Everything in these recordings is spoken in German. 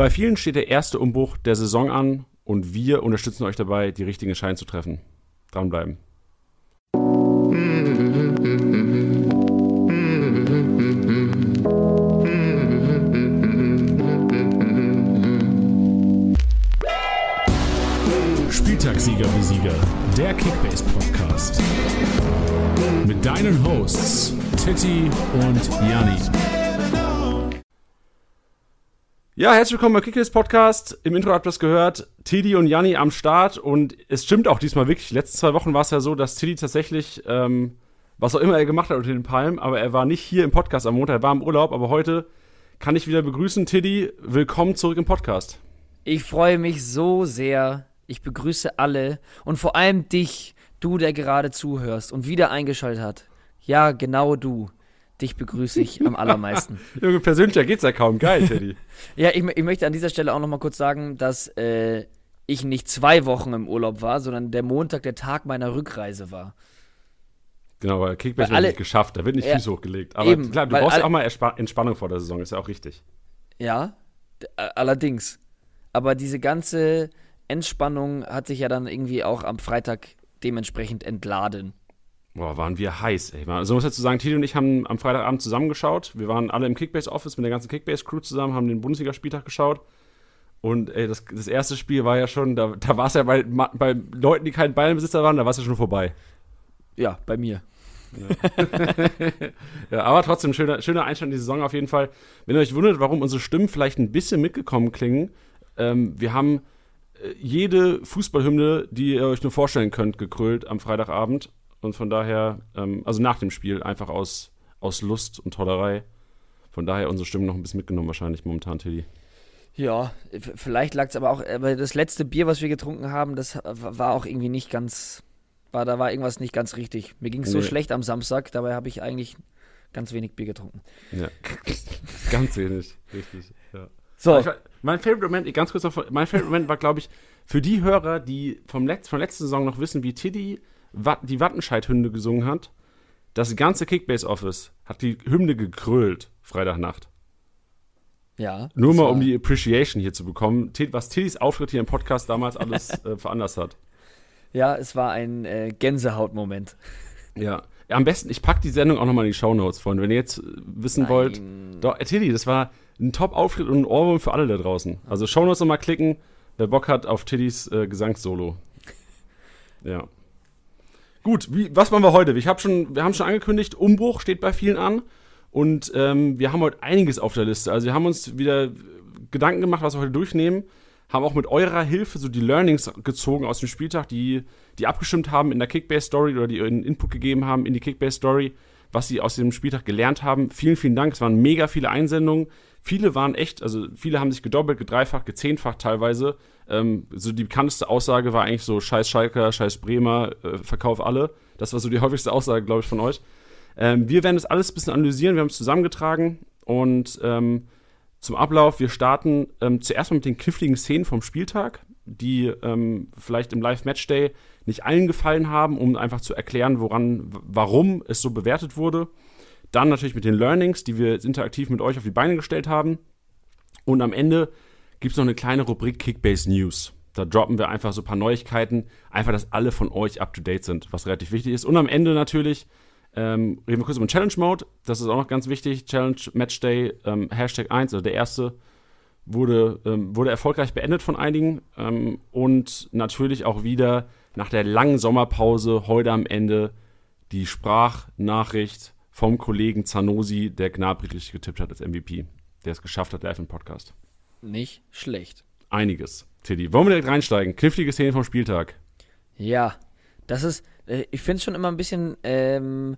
Bei vielen steht der erste Umbruch der Saison an und wir unterstützen euch dabei, die richtigen Entscheidungen zu treffen. Dranbleiben. Spieltagssieger Besieger, der Kickbase Podcast. Mit deinen Hosts Titti und Janni. Ja, herzlich willkommen beim Kickbase Podcast. Im Intro habt ihr es gehört, Tidi und Janni am Start und es stimmt auch diesmal wirklich. Die letzten zwei Wochen war es ja so, dass Tidi tatsächlich, ähm, was auch immer er gemacht hat unter den Palmen, aber er war nicht hier im Podcast am Montag, er war im Urlaub, aber heute kann ich wieder begrüßen. Tiddy, willkommen zurück im Podcast. Ich freue mich so sehr. Ich begrüße alle und vor allem dich, du, der gerade zuhörst und wieder eingeschaltet hat. Ja, genau du. Dich begrüße ich am allermeisten. Junge, persönlicher geht's ja kaum. Geil, Teddy. ja, ich, ich, möchte an dieser Stelle auch noch mal kurz sagen, dass äh, ich nicht zwei Wochen im Urlaub war, sondern der Montag der Tag meiner Rückreise war. Genau, weil Kickbase wird nicht geschafft, da wird nicht ja, Füße hochgelegt. Aber eben, klar, du brauchst ja auch mal Entspannung vor der Saison, ist ja auch richtig. Ja, allerdings. Aber diese ganze Entspannung hat sich ja dann irgendwie auch am Freitag dementsprechend entladen. Boah, waren wir heiß, ey. Also muss dazu sagen, Tito und ich haben am Freitagabend zusammengeschaut. Wir waren alle im Kickbase-Office mit der ganzen Kickbase-Crew zusammen, haben den Bundesligaspieltag geschaut. Und ey, das, das, erste Spiel war ja schon, da, da war es ja bei, bei Leuten, die kein Bayernbesitzer waren, da war es ja schon vorbei. Ja, bei mir. Ja. ja, aber trotzdem, schöner, schöner Einstand in die Saison auf jeden Fall. Wenn ihr euch wundert, warum unsere Stimmen vielleicht ein bisschen mitgekommen klingen, ähm, wir haben jede Fußballhymne, die ihr euch nur vorstellen könnt, gekrölt am Freitagabend. Und von daher, ähm, also nach dem Spiel, einfach aus, aus Lust und Tollerei. Von daher unsere Stimmen noch ein bisschen mitgenommen, wahrscheinlich momentan, Tilly. Ja, vielleicht lag es aber auch, aber das letzte Bier, was wir getrunken haben, das war auch irgendwie nicht ganz, war, da war irgendwas nicht ganz richtig. Mir ging es nee. so schlecht am Samstag, dabei habe ich eigentlich ganz wenig Bier getrunken. Ja, ganz wenig, richtig, ja. So. Ich, mein Favorite Moment, ganz kurz noch, mein Favorite Moment war, glaube ich, für die Hörer, die vom Letz-, von letzter Saison noch wissen, wie Tiddy die Wattenscheid-Hymne gesungen hat. Das ganze Kickbase-Office hat die Hymne gekrölt, Freitagnacht. Ja. Nur mal, um die Appreciation hier zu bekommen, was Tiddys Auftritt hier im Podcast damals alles äh, veranlasst hat. Ja, es war ein äh, Gänsehautmoment. Ja. ja. Am besten, ich packe die Sendung auch nochmal in die Shownotes, Freunde. Wenn ihr jetzt wissen Nein. wollt. Doch, äh, Tiddy, das war ein Top-Auftritt und ein Ohrwurm für alle da draußen. Also Shownotes nochmal klicken, wer Bock hat auf Tiddys äh, Gesangssolo. Ja. Gut, wie, was machen wir heute? Ich hab schon, wir haben schon angekündigt, Umbruch steht bei vielen an. Und ähm, wir haben heute einiges auf der Liste. Also wir haben uns wieder Gedanken gemacht, was wir heute durchnehmen. Haben auch mit eurer Hilfe so die Learnings gezogen aus dem Spieltag, die, die abgestimmt haben in der Kickbase-Story oder die einen Input gegeben haben in die Kickbase-Story, was sie aus dem Spieltag gelernt haben. Vielen, vielen Dank. Es waren mega viele Einsendungen. Viele waren echt, also viele haben sich gedoppelt, gedreifacht, gezehnfacht teilweise. Ähm, so die bekannteste Aussage war eigentlich so: Scheiß Schalker, Scheiß Bremer, äh, verkauf alle. Das war so die häufigste Aussage, glaube ich, von euch. Ähm, wir werden das alles ein bisschen analysieren. Wir haben es zusammengetragen und ähm, zum Ablauf: Wir starten ähm, zuerst mal mit den kniffligen Szenen vom Spieltag, die ähm, vielleicht im Live-Matchday nicht allen gefallen haben, um einfach zu erklären, woran, warum es so bewertet wurde. Dann natürlich mit den Learnings, die wir interaktiv mit euch auf die Beine gestellt haben. Und am Ende gibt es noch eine kleine Rubrik Kickbase News. Da droppen wir einfach so ein paar Neuigkeiten, einfach, dass alle von euch up to date sind, was relativ wichtig ist. Und am Ende natürlich ähm, reden wir kurz über den Challenge Mode. Das ist auch noch ganz wichtig. Challenge Match Day ähm, Hashtag 1, also der erste, wurde, ähm, wurde erfolgreich beendet von einigen. Ähm, und natürlich auch wieder nach der langen Sommerpause heute am Ende die Sprachnachricht vom Kollegen Zanosi, der Gnabry getippt hat als MVP, der es geschafft hat live im Podcast. Nicht schlecht. Einiges. Tiddy, wollen wir direkt reinsteigen? Knifflige Szene vom Spieltag. Ja, das ist, äh, ich finde es schon immer ein bisschen ähm,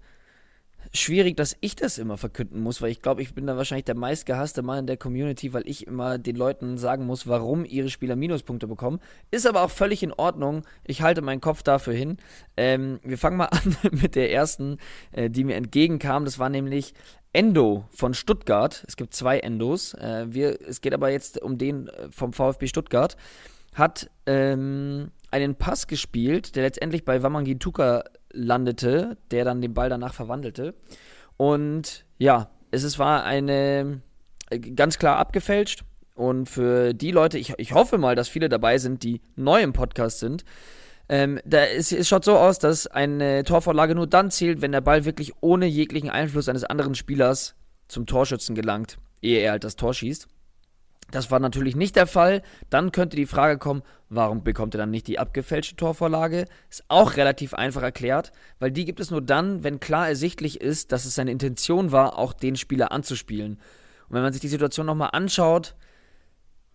schwierig, dass ich das immer verkünden muss, weil ich glaube, ich bin da wahrscheinlich der meistgehasste Mann in der Community, weil ich immer den Leuten sagen muss, warum ihre Spieler Minuspunkte bekommen. Ist aber auch völlig in Ordnung. Ich halte meinen Kopf dafür hin. Ähm, wir fangen mal an mit der ersten, äh, die mir entgegenkam. Das war nämlich Endo von Stuttgart. Es gibt zwei Endos. Äh, wir, es geht aber jetzt um den äh, vom VfB Stuttgart. Hat ähm, einen Pass gespielt, der letztendlich bei Wamangituka landete, der dann den Ball danach verwandelte. Und ja, es, es war eine äh, ganz klar abgefälscht. Und für die Leute, ich, ich hoffe mal, dass viele dabei sind, die neu im Podcast sind. Ähm, da ist, es schaut so aus, dass eine Torvorlage nur dann zählt, wenn der Ball wirklich ohne jeglichen Einfluss eines anderen Spielers zum Torschützen gelangt, ehe er halt das Tor schießt. Das war natürlich nicht der Fall. Dann könnte die Frage kommen, warum bekommt er dann nicht die abgefälschte Torvorlage? Ist auch relativ einfach erklärt, weil die gibt es nur dann, wenn klar ersichtlich ist, dass es seine Intention war, auch den Spieler anzuspielen. Und wenn man sich die Situation nochmal anschaut,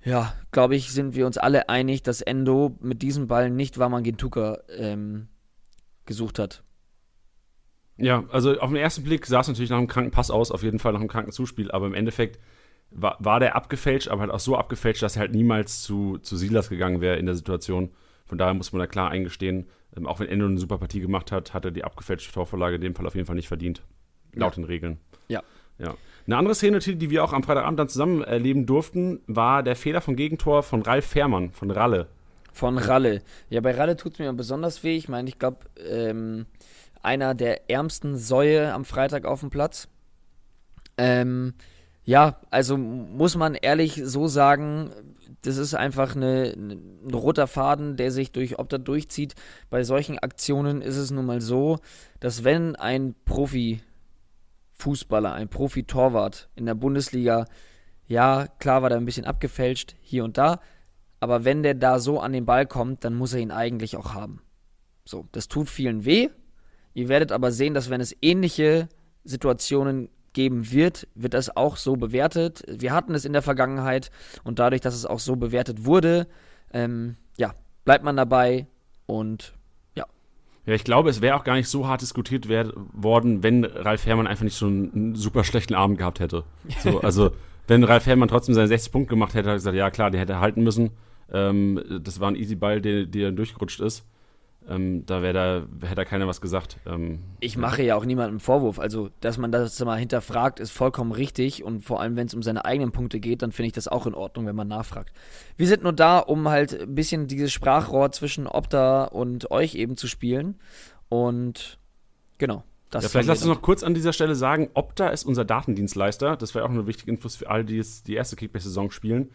ja, glaube ich, sind wir uns alle einig, dass Endo mit diesem Ball nicht Waman Gintuka ähm, gesucht hat. Ja, also auf den ersten Blick sah es natürlich nach einem kranken Pass aus, auf jeden Fall nach einem kranken Zuspiel, aber im Endeffekt war, war der abgefälscht, aber halt auch so abgefälscht, dass er halt niemals zu, zu Silas gegangen wäre in der Situation. Von daher muss man da klar eingestehen, ähm, auch wenn Endo eine super Partie gemacht hat, hat er die abgefälschte Torvorlage in dem Fall auf jeden Fall nicht verdient. Laut ja. den Regeln. Ja. Ja. Eine andere Szene, die wir auch am Freitagabend dann zusammen erleben durften, war der Fehler vom Gegentor von Ralf Fährmann, von Ralle. Von Ralle. Ja, bei Ralle tut es mir besonders weh. Ich meine, ich glaube, ähm, einer der ärmsten Säue am Freitag auf dem Platz. Ähm, ja, also muss man ehrlich so sagen, das ist einfach eine, ein roter Faden, der sich durch Opta durchzieht. Bei solchen Aktionen ist es nun mal so, dass wenn ein Profi-Fußballer, ein Profi-Torwart in der Bundesliga, ja, klar war der ein bisschen abgefälscht, hier und da, aber wenn der da so an den Ball kommt, dann muss er ihn eigentlich auch haben. So, das tut vielen weh. Ihr werdet aber sehen, dass wenn es ähnliche Situationen geben wird, wird das auch so bewertet. Wir hatten es in der Vergangenheit und dadurch, dass es auch so bewertet wurde, ähm, ja, bleibt man dabei und ja. Ich glaube, es wäre auch gar nicht so hart diskutiert worden, wenn Ralf Herrmann einfach nicht so einen, super schlechten Abend gehabt hätte. So, also, wenn Ralf Herrmann trotzdem seine 60 Punkte gemacht hätte, hätte er gesagt, ja klar, der hätte halten müssen. Ähm, das war ein Easy Ball, der, der durchgerutscht ist. Ähm, da da, hätte da keiner was gesagt. Ähm, ich mache ja auch niemandem Vorwurf. Also, dass man das mal hinterfragt, ist vollkommen richtig. Und vor allem, wenn es um seine eigenen Punkte geht, dann finde ich das auch in Ordnung, wenn man nachfragt. Wir sind nur da, um halt ein bisschen dieses Sprachrohr zwischen Opta und euch eben zu spielen. Und genau. Das ja, vielleicht lass uns noch kurz an dieser Stelle sagen, Opta ist unser Datendienstleister. Das wäre auch eine wichtige Infos für alle, die die erste Kickbase-Saison spielen.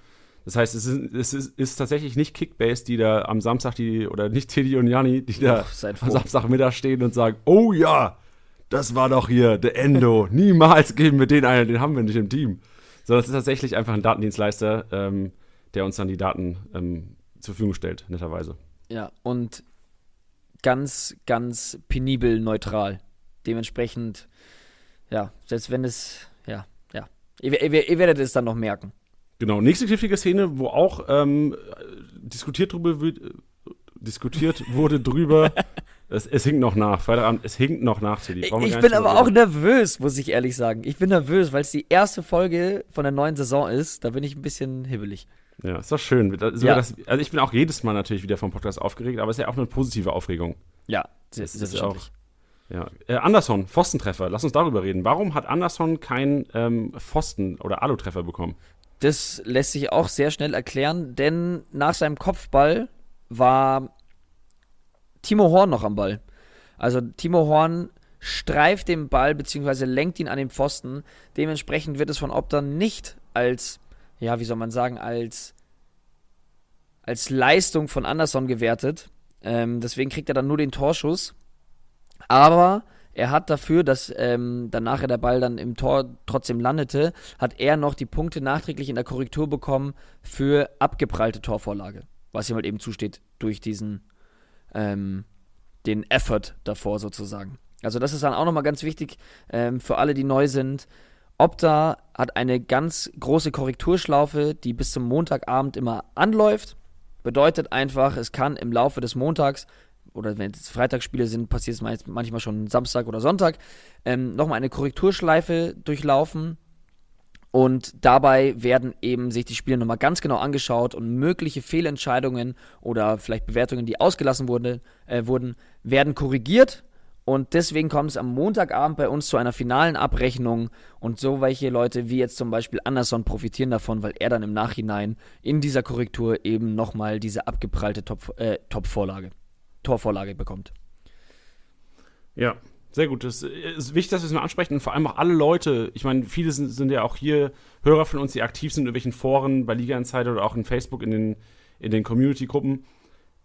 Das heißt, es ist, es ist, ist, tatsächlich nicht Kickbase, die da am Samstag, die, oder nicht Teddy und Janni, die da am Samstagmittag stehen und sagen, oh ja, das war doch hier der Endo. Niemals geben wir den einen, den haben wir nicht im Team. Sondern es ist tatsächlich einfach ein Datendienstleister, ähm, der uns dann die Daten ähm, zur Verfügung stellt, netterweise. Ja, und ganz, ganz penibel neutral. Dementsprechend, ja, selbst wenn es, ja, ja. Ihr, ihr, ihr werdet es dann noch merken. Genau, nächste knifflige Szene, wo auch ähm, diskutiert, drüber, diskutiert wurde drüber. Es, es hinkt noch nach. Freitagabend, es hinkt noch nach, Tilly. Ich, ich bin aber auch nervös, muss ich ehrlich sagen. Ich bin nervös, weil es die erste Folge von der neuen Saison ist. Da bin ich ein bisschen hibbelig. Ja, ist doch schön. Also, ja. das, also ich bin auch jedes Mal natürlich wieder vom Podcast aufgeregt, aber es ist ja auch eine positive Aufregung. Ja, das, das ist auch. Ja. Äh, Anderson, Pfostentreffer. Lass uns darüber reden. Warum hat Anderson keinen ähm, Pfosten- oder Alu-Treffer bekommen? Das lässt sich auch sehr schnell erklären, denn nach seinem Kopfball war Timo Horn noch am Ball. Also Timo Horn streift den Ball bzw. lenkt ihn an den Pfosten. Dementsprechend wird es von Opta nicht als, ja, wie soll man sagen, als, als Leistung von Anderson gewertet. Ähm, deswegen kriegt er dann nur den Torschuss. Aber er hat dafür, dass ähm, dann nachher der Ball dann im Tor trotzdem landete, hat er noch die Punkte nachträglich in der Korrektur bekommen für abgeprallte Torvorlage. Was ihm halt eben zusteht durch diesen, ähm, den Effort davor sozusagen. Also das ist dann auch nochmal ganz wichtig ähm, für alle, die neu sind. Opta hat eine ganz große Korrekturschlaufe, die bis zum Montagabend immer anläuft. Bedeutet einfach, es kann im Laufe des Montags oder wenn es Freitagsspiele sind, passiert es manchmal schon Samstag oder Sonntag, ähm, nochmal eine Korrekturschleife durchlaufen. Und dabei werden eben sich die Spiele nochmal ganz genau angeschaut und mögliche Fehlentscheidungen oder vielleicht Bewertungen, die ausgelassen wurde, äh, wurden, werden korrigiert. Und deswegen kommt es am Montagabend bei uns zu einer finalen Abrechnung. Und so welche Leute wie jetzt zum Beispiel Anderson profitieren davon, weil er dann im Nachhinein in dieser Korrektur eben nochmal diese abgeprallte Top, äh, Top-Vorlage Torvorlage bekommt. Ja, Sehr gut. Es ist wichtig, dass wir es mal ansprechen und vor allem auch alle Leute. Ich meine, viele sind, sind, ja auch hier Hörer von uns, die aktiv sind in irgendwelchen Foren bei Liga Insider oder auch in Facebook in den, in den Community-Gruppen.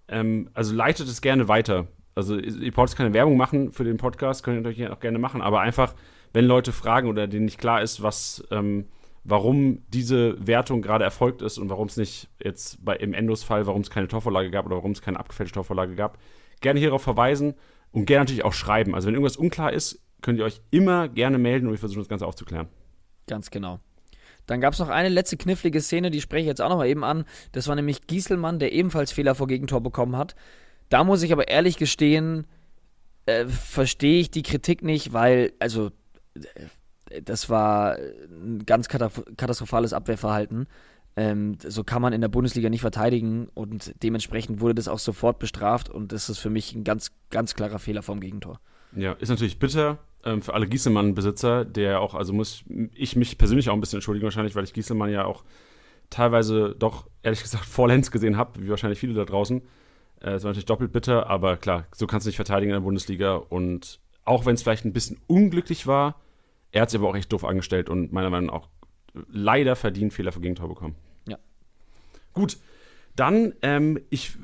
Ähm, also leitet es gerne weiter. Also ihr braucht keine Werbung machen für den Podcast, könnt ihr natürlich auch gerne machen, aber einfach, wenn Leute fragen oder denen nicht klar ist, was, ähm, warum diese Wertung gerade erfolgt ist und warum es nicht jetzt bei, im Endos-Fall, warum es keine Torvorlage gab oder warum es keine abgefälschte Torvorlage gab, gerne hierauf verweisen und gerne natürlich auch schreiben. Also wenn irgendwas unklar ist, könnt ihr euch immer gerne melden und wir versuchen das Ganze aufzuklären. Ganz genau. Dann gab es noch eine letzte knifflige Szene, die spreche ich jetzt auch noch mal eben an. Das war nämlich Gieselmann, der ebenfalls Fehler vor Gegentor bekommen hat. Da muss ich aber ehrlich gestehen, äh, verstehe ich die Kritik nicht, weil, also, äh, das war ein ganz katastrophales Abwehrverhalten. Ähm, so kann man in der Bundesliga nicht verteidigen und dementsprechend wurde das auch sofort bestraft und das ist für mich ein ganz, ganz klarer Fehler vom Gegentor. Ja, ist natürlich bitter ähm, für alle Gieselmann-Besitzer, der auch, also muss ich mich persönlich auch ein bisschen entschuldigen wahrscheinlich, weil ich Gieselmann ja auch teilweise doch, ehrlich gesagt, vollends gesehen habe, wie wahrscheinlich viele da draußen. Äh, es war natürlich doppelt bitter, aber klar, so kannst du nicht verteidigen in der Bundesliga und auch wenn es vielleicht ein bisschen unglücklich war, er hat sich aber auch echt doof angestellt und meiner Meinung nach auch leider verdient Fehler für Gegentor bekommen. Gut, dann, ähm, ich,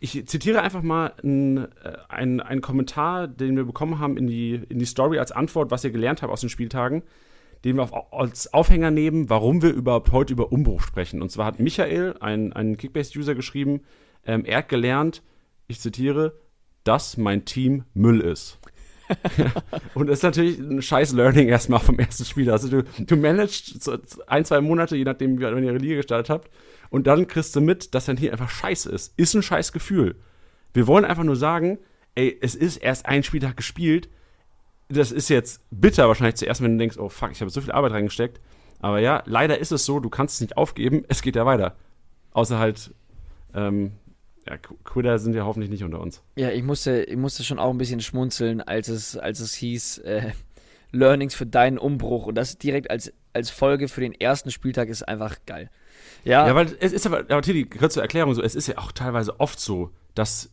ich zitiere einfach mal einen, äh, einen, Kommentar, den wir bekommen haben in die, in die Story als Antwort, was ihr gelernt habt aus den Spieltagen, den wir auf, als Aufhänger nehmen, warum wir überhaupt heute über Umbruch sprechen. Und zwar hat Michael, ein, ein Kickbase-User, geschrieben, ähm, er hat gelernt, ich zitiere, dass mein Team Müll ist. und das ist natürlich ein scheiß Learning erstmal vom ersten Spiel. Also du, du managst ein, zwei Monate, je nachdem, wenn ihr ihre Liga gestartet habt, und dann kriegst du mit, dass dein Team einfach scheiße ist. Ist ein scheiß Gefühl. Wir wollen einfach nur sagen, ey, es ist erst ein Spieltag gespielt. Das ist jetzt bitter wahrscheinlich zuerst, wenn du denkst, oh fuck, ich habe so viel Arbeit reingesteckt. Aber ja, leider ist es so, du kannst es nicht aufgeben, es geht ja weiter. Außer halt, ähm, ja, Quitter sind ja hoffentlich nicht unter uns. Ja, ich musste, ich musste schon auch ein bisschen schmunzeln, als es, als es hieß, äh, Learnings für deinen Umbruch. Und das direkt als, als Folge für den ersten Spieltag ist einfach geil. Ja. Ja, weil es ist aber, aber Tilly, kurz zur Erklärung so, es ist ja auch teilweise oft so, dass,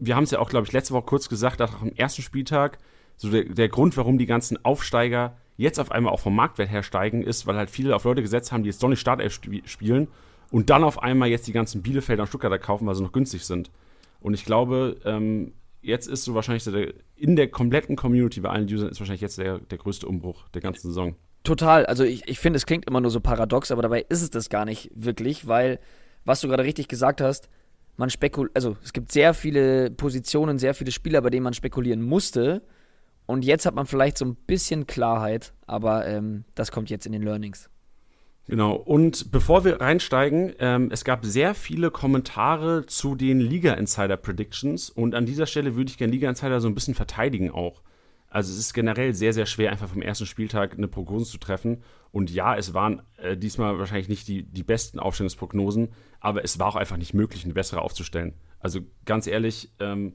wir haben es ja auch, glaube ich, letzte Woche kurz gesagt, auch am ersten Spieltag, so der, der Grund, warum die ganzen Aufsteiger jetzt auf einmal auch vom Marktwert her steigen, ist, weil halt viele auf Leute gesetzt haben, die jetzt doch nicht Startelf spielen und dann auf einmal jetzt die ganzen Bielefelder und Stuttgarter kaufen, weil sie noch günstig sind. Und ich glaube, ähm, jetzt ist so wahrscheinlich der, in der kompletten Community bei allen Usern ist wahrscheinlich jetzt der, der größte Umbruch der ganzen Saison. Total. Also ich, ich finde, es klingt immer nur so paradox, aber dabei ist es das gar nicht wirklich, weil, was du gerade richtig gesagt hast, man spekuliert, also es gibt sehr viele Positionen, sehr viele Spieler, bei denen man spekulieren musste. Und jetzt hat man vielleicht so ein bisschen Klarheit, aber ähm, das kommt jetzt in den Learnings. Genau, und bevor wir reinsteigen, ähm, es gab sehr viele Kommentare zu den Liga Insider Predictions und an dieser Stelle würde ich gerne Liga Insider so ein bisschen verteidigen auch. Also es ist generell sehr, sehr schwer, einfach vom ersten Spieltag eine Prognose zu treffen. Und ja, es waren äh, diesmal wahrscheinlich nicht die, die besten Aufstellungsprognosen, aber es war auch einfach nicht möglich, eine bessere aufzustellen. Also ganz ehrlich, ähm,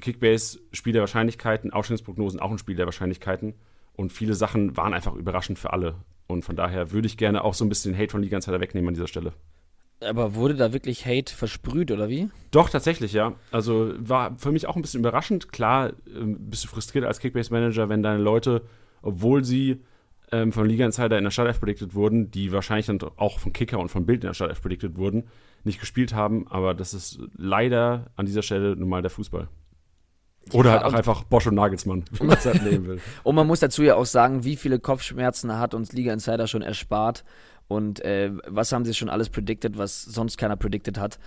Kickbase, Spiel der Wahrscheinlichkeiten, Aufstellungsprognosen auch ein Spiel der Wahrscheinlichkeiten. Und viele Sachen waren einfach überraschend für alle. Und von daher würde ich gerne auch so ein bisschen den Hate von Liga Insider wegnehmen an dieser Stelle. Aber wurde da wirklich Hate versprüht oder wie? Doch, tatsächlich, ja. Also war für mich auch ein bisschen überraschend. Klar, ähm, bist du frustriert als Kickbase-Manager, wenn deine Leute, obwohl sie ähm, von Liga Insider in der Startelf predicted wurden, die wahrscheinlich dann auch von Kicker und von Bild in der Startelf predicted wurden, nicht gespielt haben. Aber das ist leider an dieser Stelle nun mal der Fußball. Oder ja, halt auch einfach Bosch und Nagelsmann, wenn man es halt nehmen will. und man muss dazu ja auch sagen, wie viele Kopfschmerzen hat uns Liga Insider schon erspart und äh, was haben sie schon alles predicted, was sonst keiner predicted hat.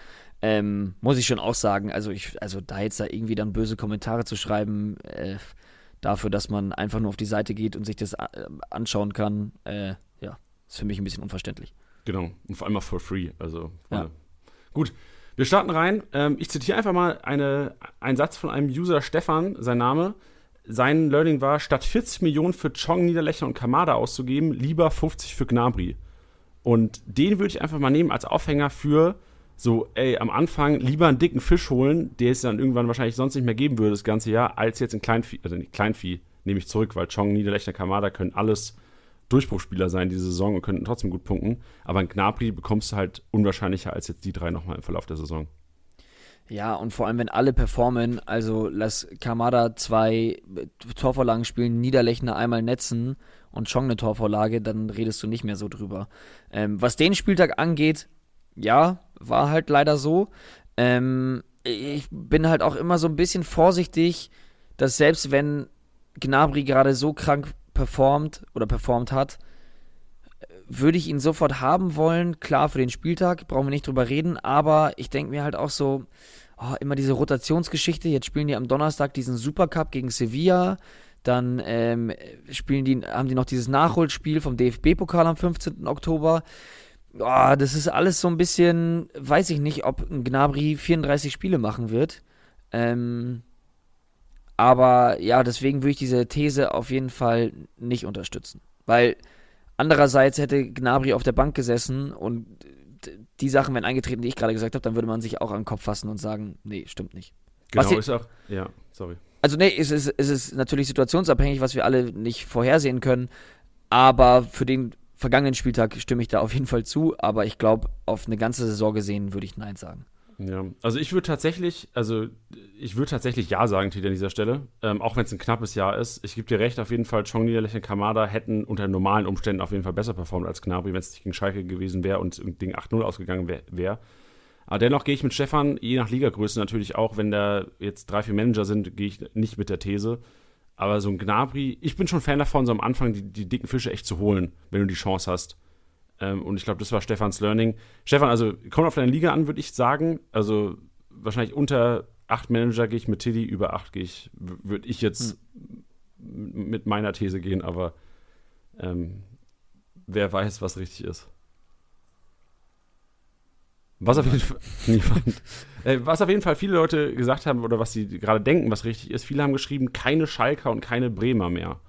Ähm, muss ich schon auch sagen, also ich, also da jetzt da irgendwie dann böse Kommentare zu schreiben, äh, dafür, dass man einfach nur auf die Seite geht und sich das äh, anschauen kann, äh, ja, ist für mich ein bisschen unverständlich. Genau, und vor allem auch for free. Also, ja. gut. Wir starten rein. Ähm, ich zitiere einfach mal eine, einen Satz von einem User Stefan, sein Name. Sein Learning war, statt 40 Millionen für Chong, Niederlechner und Kamada auszugeben, lieber 50 für Gnabry. Und den würde ich einfach mal nehmen als Aufhänger für so, ey, am Anfang lieber einen dicken Fisch holen, der es dann irgendwann wahrscheinlich sonst nicht mehr geben würde das ganze Jahr, als jetzt ein Kleinvieh, also nicht Kleinvieh, nehme ich zurück, weil Chong, Niederlechner, Kamada können alles Durchbruchspieler sein diese Saison und könnten trotzdem gut punkten. Aber ein Gnabry bekommst du halt unwahrscheinlicher als jetzt die drei nochmal im Verlauf der Saison. Ja, und vor allem, wenn alle performen, also lass Kamada zwei Torvorlagen spielen, Niederlechner einmal netzen und Chong eine Torvorlage, dann redest du nicht mehr so drüber. Ähm, was den Spieltag angeht, ja, war halt leider so. Ähm, ich bin halt auch immer so ein bisschen vorsichtig, dass selbst wenn Gnabry gerade so krank performt oder performt hat, würde ich ihn sofort haben wollen. Klar, für den Spieltag brauchen wir nicht drüber reden, aber ich denke mir halt auch so, oh, immer diese Rotationsgeschichte. Jetzt spielen die am Donnerstag diesen Supercup gegen Sevilla. Dann ähm, spielen die, haben die noch dieses Nachholspiel vom DFB-Pokal am 15. Oktober. Oh, das ist alles so ein bisschen, weiß ich nicht, ob ein Gnabry 34 Spiele machen wird. Ähm, aber ja, deswegen würde ich diese These auf jeden Fall nicht unterstützen. Weil andererseits hätte Gnabry auf der Bank gesessen und die Sachen wären eingetreten, die ich gerade gesagt habe, dann würde man sich auch an den Kopf fassen und sagen, nee, stimmt nicht. Genau, was ist auch, ja, sorry. Also nee, es ist, es ist natürlich situationsabhängig, was wir alle nicht vorhersehen können, aber für den vergangenen Spieltag stimme ich da auf jeden Fall zu, aber ich glaube, auf eine ganze Saison gesehen würde ich Nein sagen. Ja, also ich würde tatsächlich, also ich würde tatsächlich Ja sagen, Titi, an dieser Stelle. Ähm, auch wenn es ein knappes Jahr ist. Ich gebe dir recht, auf jeden Fall, Chong Niederlechner Kamada hätten unter normalen Umständen auf jeden Fall besser performt als Gnabry, wenn es nicht gegen Schalke gewesen wäre und Ding 8-0 ausgegangen wäre. Wär. Aber dennoch gehe ich mit Stefan, je nach Ligagröße natürlich auch, wenn da jetzt drei, vier Manager sind, gehe ich nicht mit der These. Aber so ein Gnabry, ich bin schon Fan davon, so am Anfang die, die dicken Fische echt zu holen, wenn du die Chance hast. Ähm, und ich glaube, das war Stefans Learning. Stefan, also kommt auf deine Liga an, würde ich sagen. Also wahrscheinlich unter acht Manager gehe ich mit Tiddy, über acht gehe ich, würde ich jetzt hm. mit meiner These gehen, aber ähm, wer weiß, was richtig ist. Was auf, jeden Fall, äh, was auf jeden Fall viele Leute gesagt haben oder was sie gerade denken, was richtig ist, viele haben geschrieben, keine Schalker und keine Bremer mehr.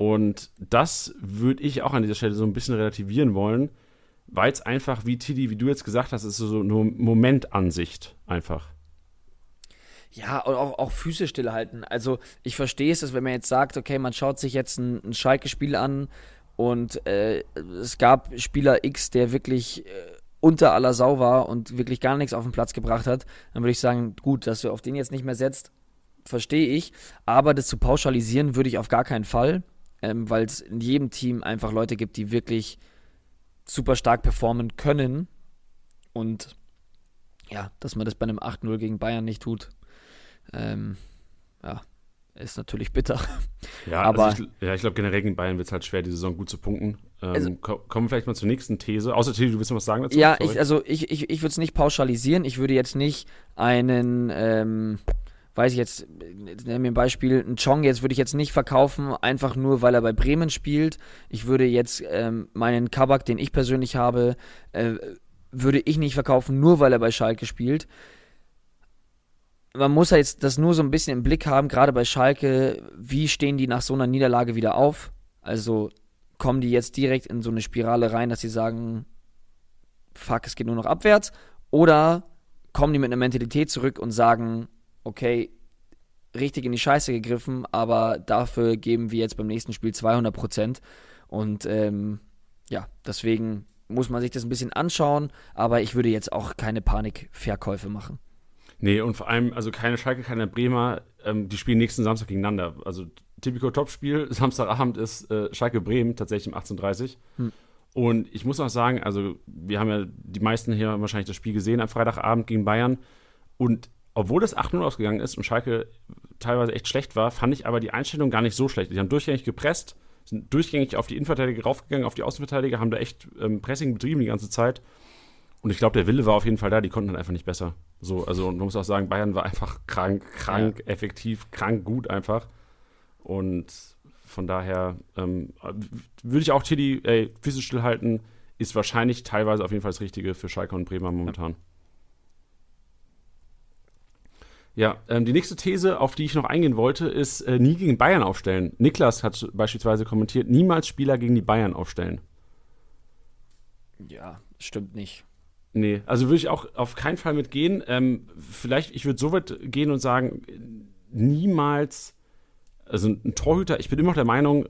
Und das würde ich auch an dieser Stelle so ein bisschen relativieren wollen, weil es einfach, wie Tidi, wie du jetzt gesagt hast, ist so eine Momentansicht einfach. Ja, und auch, auch Füße stillhalten. Also ich verstehe es, dass wenn man jetzt sagt, okay, man schaut sich jetzt ein, ein Schalke-Spiel an und äh, es gab Spieler X, der wirklich äh, unter aller Sau war und wirklich gar nichts auf den Platz gebracht hat, dann würde ich sagen, gut, dass du auf den jetzt nicht mehr setzt, verstehe ich. Aber das zu pauschalisieren würde ich auf gar keinen Fall ähm, weil es in jedem Team einfach Leute gibt, die wirklich super stark performen können. Und ja, dass man das bei einem 8-0 gegen Bayern nicht tut, ähm, ja, ist natürlich bitter. Ja, aber also ich, ja, ich glaube generell gegen Bayern wird es halt schwer, die Saison gut zu punkten. Ähm, also, kommen wir vielleicht mal zur nächsten These. Außer Tilly, du willst noch was sagen dazu? Ja, ich, also ich, ich, ich würde es nicht pauschalisieren. Ich würde jetzt nicht einen, ähm, weiß ich jetzt, nenne mir ein Beispiel, ein Chong jetzt würde ich jetzt nicht verkaufen, einfach nur, weil er bei Bremen spielt. Ich würde jetzt ähm, meinen Kabak, den ich persönlich habe, äh, würde ich nicht verkaufen, nur weil er bei Schalke spielt. Man muss ja jetzt das nur so ein bisschen im Blick haben, gerade bei Schalke, wie stehen die nach so einer Niederlage wieder auf? Also kommen die jetzt direkt in so eine Spirale rein, dass sie sagen, fuck, es geht nur noch abwärts? Oder kommen die mit einer Mentalität zurück und sagen, okay, richtig in die Scheiße gegriffen, aber dafür geben wir jetzt beim nächsten Spiel 200 Prozent. Und ähm, ja, deswegen muss man sich das ein bisschen anschauen, aber ich würde jetzt auch keine Panikverkäufe machen. Nee, und vor allem, also keine Schalke, keine Bremer, ähm, die spielen nächsten Samstag gegeneinander. Also typico Topspiel, Samstagabend ist äh, Schalke Bremen tatsächlich um 18.30 Uhr. Hm. Und ich muss auch sagen, also wir haben ja die meisten hier wahrscheinlich das Spiel gesehen am Freitagabend gegen Bayern. Und obwohl das 8-0 ausgegangen ist und Schalke teilweise echt schlecht war, fand ich aber die Einstellung gar nicht so schlecht. Die haben durchgängig gepresst, sind durchgängig auf die Innenverteidiger raufgegangen, auf die Außenverteidiger, haben da echt ähm, Pressing betrieben die ganze Zeit. Und ich glaube, der Wille war auf jeden Fall da, die konnten dann einfach nicht besser. So, also und man muss auch sagen, Bayern war einfach krank, krank, ja. effektiv, krank gut einfach. Und von daher ähm, würde ich auch Tilly, ey, Füße stillhalten, ist wahrscheinlich teilweise auf jeden Fall das Richtige für Schalke und Bremer momentan. Ja. Ja, ähm, die nächste These, auf die ich noch eingehen wollte, ist äh, nie gegen Bayern aufstellen. Niklas hat beispielsweise kommentiert, niemals Spieler gegen die Bayern aufstellen. Ja, stimmt nicht. Nee, also würde ich auch auf keinen Fall mitgehen. Ähm, vielleicht, ich würde so weit gehen und sagen, niemals, also ein Torhüter, ich bin immer noch der Meinung,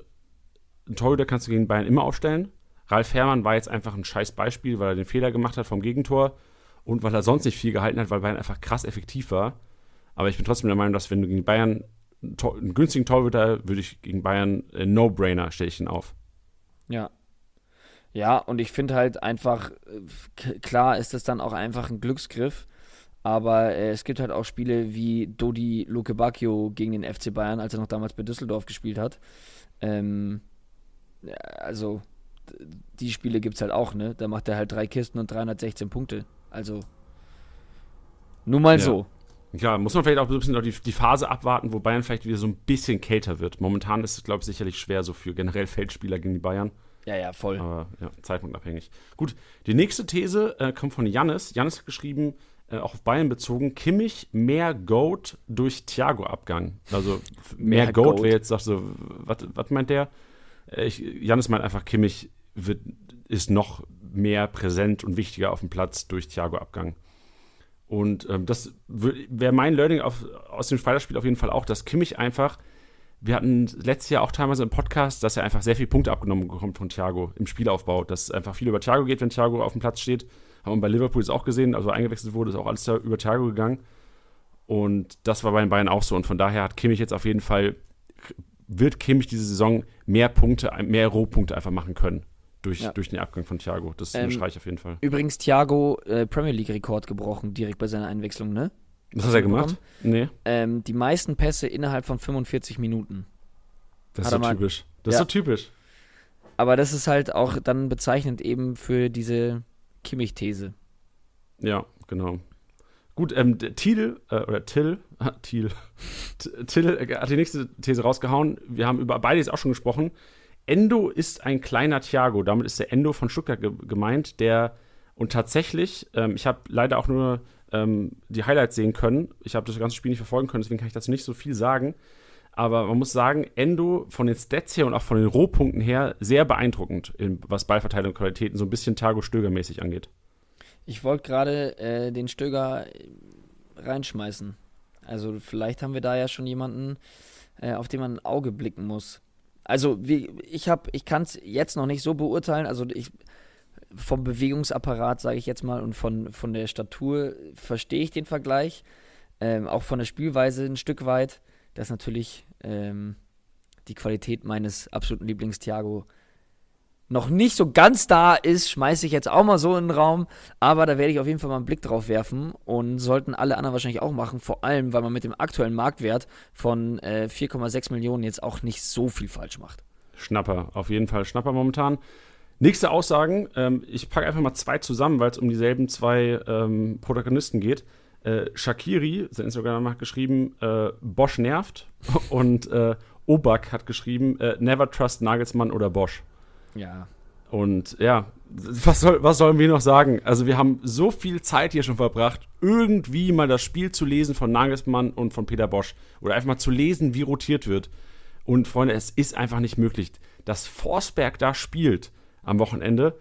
ein Torhüter kannst du gegen Bayern immer aufstellen. Ralf Herrmann war jetzt einfach ein scheiß Beispiel, weil er den Fehler gemacht hat vom Gegentor. und weil er sonst nicht viel gehalten hat, weil Bayern einfach krass effektiv war. Aber ich bin trotzdem der Meinung, dass wenn du gegen Bayern einen günstigen Torhüter, würde ich gegen Bayern äh, No-Brainer stelle ich ihn auf. Ja. Ja, und ich finde halt einfach, klar ist das dann auch einfach ein Glücksgriff, aber äh, es gibt halt auch Spiele wie Dodi Luke Bacchio gegen den FC Bayern, als er noch damals bei Düsseldorf gespielt hat. Ähm, also, die Spiele gibt es halt auch, ne? Da macht er halt drei Kisten und 316 Punkte. Also, nur mal ja. so. Ja, muss man vielleicht auch ein bisschen noch die, die, Phase abwarten, wo Bayern vielleicht wieder so ein bisschen kälter wird. Momentan ist es, glaube ich, sicherlich schwer so für generell Feldspieler gegen die Bayern. Ja, ja, voll. Aber ja, zeitpunktabhängig. Gut, die nächste These äh, kommt von Jannis. Jannis hat geschrieben, äh, auch auf Bayern bezogen, Kimmich mehr Goat durch Thiago-Abgang. Also mehr, mehr Goat, wer jetzt sagt so, was meint der? Äh, ich, Jannis meint einfach, Kimmich wird, ist noch mehr präsent und wichtiger auf dem Platz durch Thiago-Abgang. Und ähm, das wäre mein Learning auf, aus dem Freitagsspiel auf jeden Fall auch, dass Kimmich einfach, wir hatten letztes Jahr auch teilweise im Podcast, dass er einfach sehr viele Punkte abgenommen bekommt von Thiago im Spielaufbau. Dass einfach viel über Thiago geht, wenn Thiago auf dem Platz steht. Haben wir bei Liverpool jetzt auch gesehen, also eingewechselt wurde, ist auch alles über Thiago gegangen. Und das war bei den Bayern auch so. Und von daher hat Kimmich jetzt auf jeden Fall, wird Kimmich diese Saison mehr Punkte, mehr Rohpunkte einfach machen können durch, ja. durch den Abgang von Thiago. Das ähm, ich auf jeden Fall. Übrigens, Thiago äh, Premier League-Rekord gebrochen, direkt bei seiner Einwechslung, ne? Was hat er gemacht? Nee. Ähm, die meisten Pässe innerhalb von 45 Minuten. Das ist so mal, typisch. Das ja. ist so typisch. Aber das ist halt auch dann bezeichnend eben für diese Kimmich-These. Ja, genau. Gut, ähm, Thiel, äh, oder Till, Thiel, Till hat die nächste These rausgehauen. Wir haben über beide jetzt auch schon gesprochen. Endo ist ein kleiner Thiago. Damit ist der Endo von Stuttgart ge gemeint, der und tatsächlich, ähm, ich habe leider auch nur ähm, die Highlights sehen können. Ich habe das ganze Spiel nicht verfolgen können, deswegen kann ich dazu nicht so viel sagen. Aber man muss sagen, Endo von den Stats her und auch von den Rohpunkten her sehr beeindruckend, in, was Ballverteilung und Qualitäten so ein bisschen Thiago Stöger-mäßig angeht. Ich wollte gerade äh, den Stöger reinschmeißen. Also vielleicht haben wir da ja schon jemanden, äh, auf den man ein Auge blicken muss. Also wie, ich habe, ich kann es jetzt noch nicht so beurteilen. Also ich vom Bewegungsapparat, sage ich jetzt mal, und von, von der Statur verstehe ich den Vergleich. Ähm, auch von der Spielweise ein Stück weit. Das ist natürlich ähm, die Qualität meines absoluten Lieblings-Thiago noch nicht so ganz da ist, schmeiße ich jetzt auch mal so in den Raum. Aber da werde ich auf jeden Fall mal einen Blick drauf werfen und sollten alle anderen wahrscheinlich auch machen. Vor allem, weil man mit dem aktuellen Marktwert von äh, 4,6 Millionen jetzt auch nicht so viel falsch macht. Schnapper, auf jeden Fall Schnapper momentan. Nächste Aussagen, ähm, ich packe einfach mal zwei zusammen, weil es um dieselben zwei ähm, Protagonisten geht. Äh, Shakiri, sein Instagram hat geschrieben, äh, Bosch nervt und äh, Obak hat geschrieben, äh, Never trust Nagelsmann oder Bosch. Ja. Und ja, was, soll, was sollen wir noch sagen? Also, wir haben so viel Zeit hier schon verbracht, irgendwie mal das Spiel zu lesen von Nagelsmann und von Peter Bosch. Oder einfach mal zu lesen, wie rotiert wird. Und Freunde, es ist einfach nicht möglich. Dass Forsberg da spielt am Wochenende,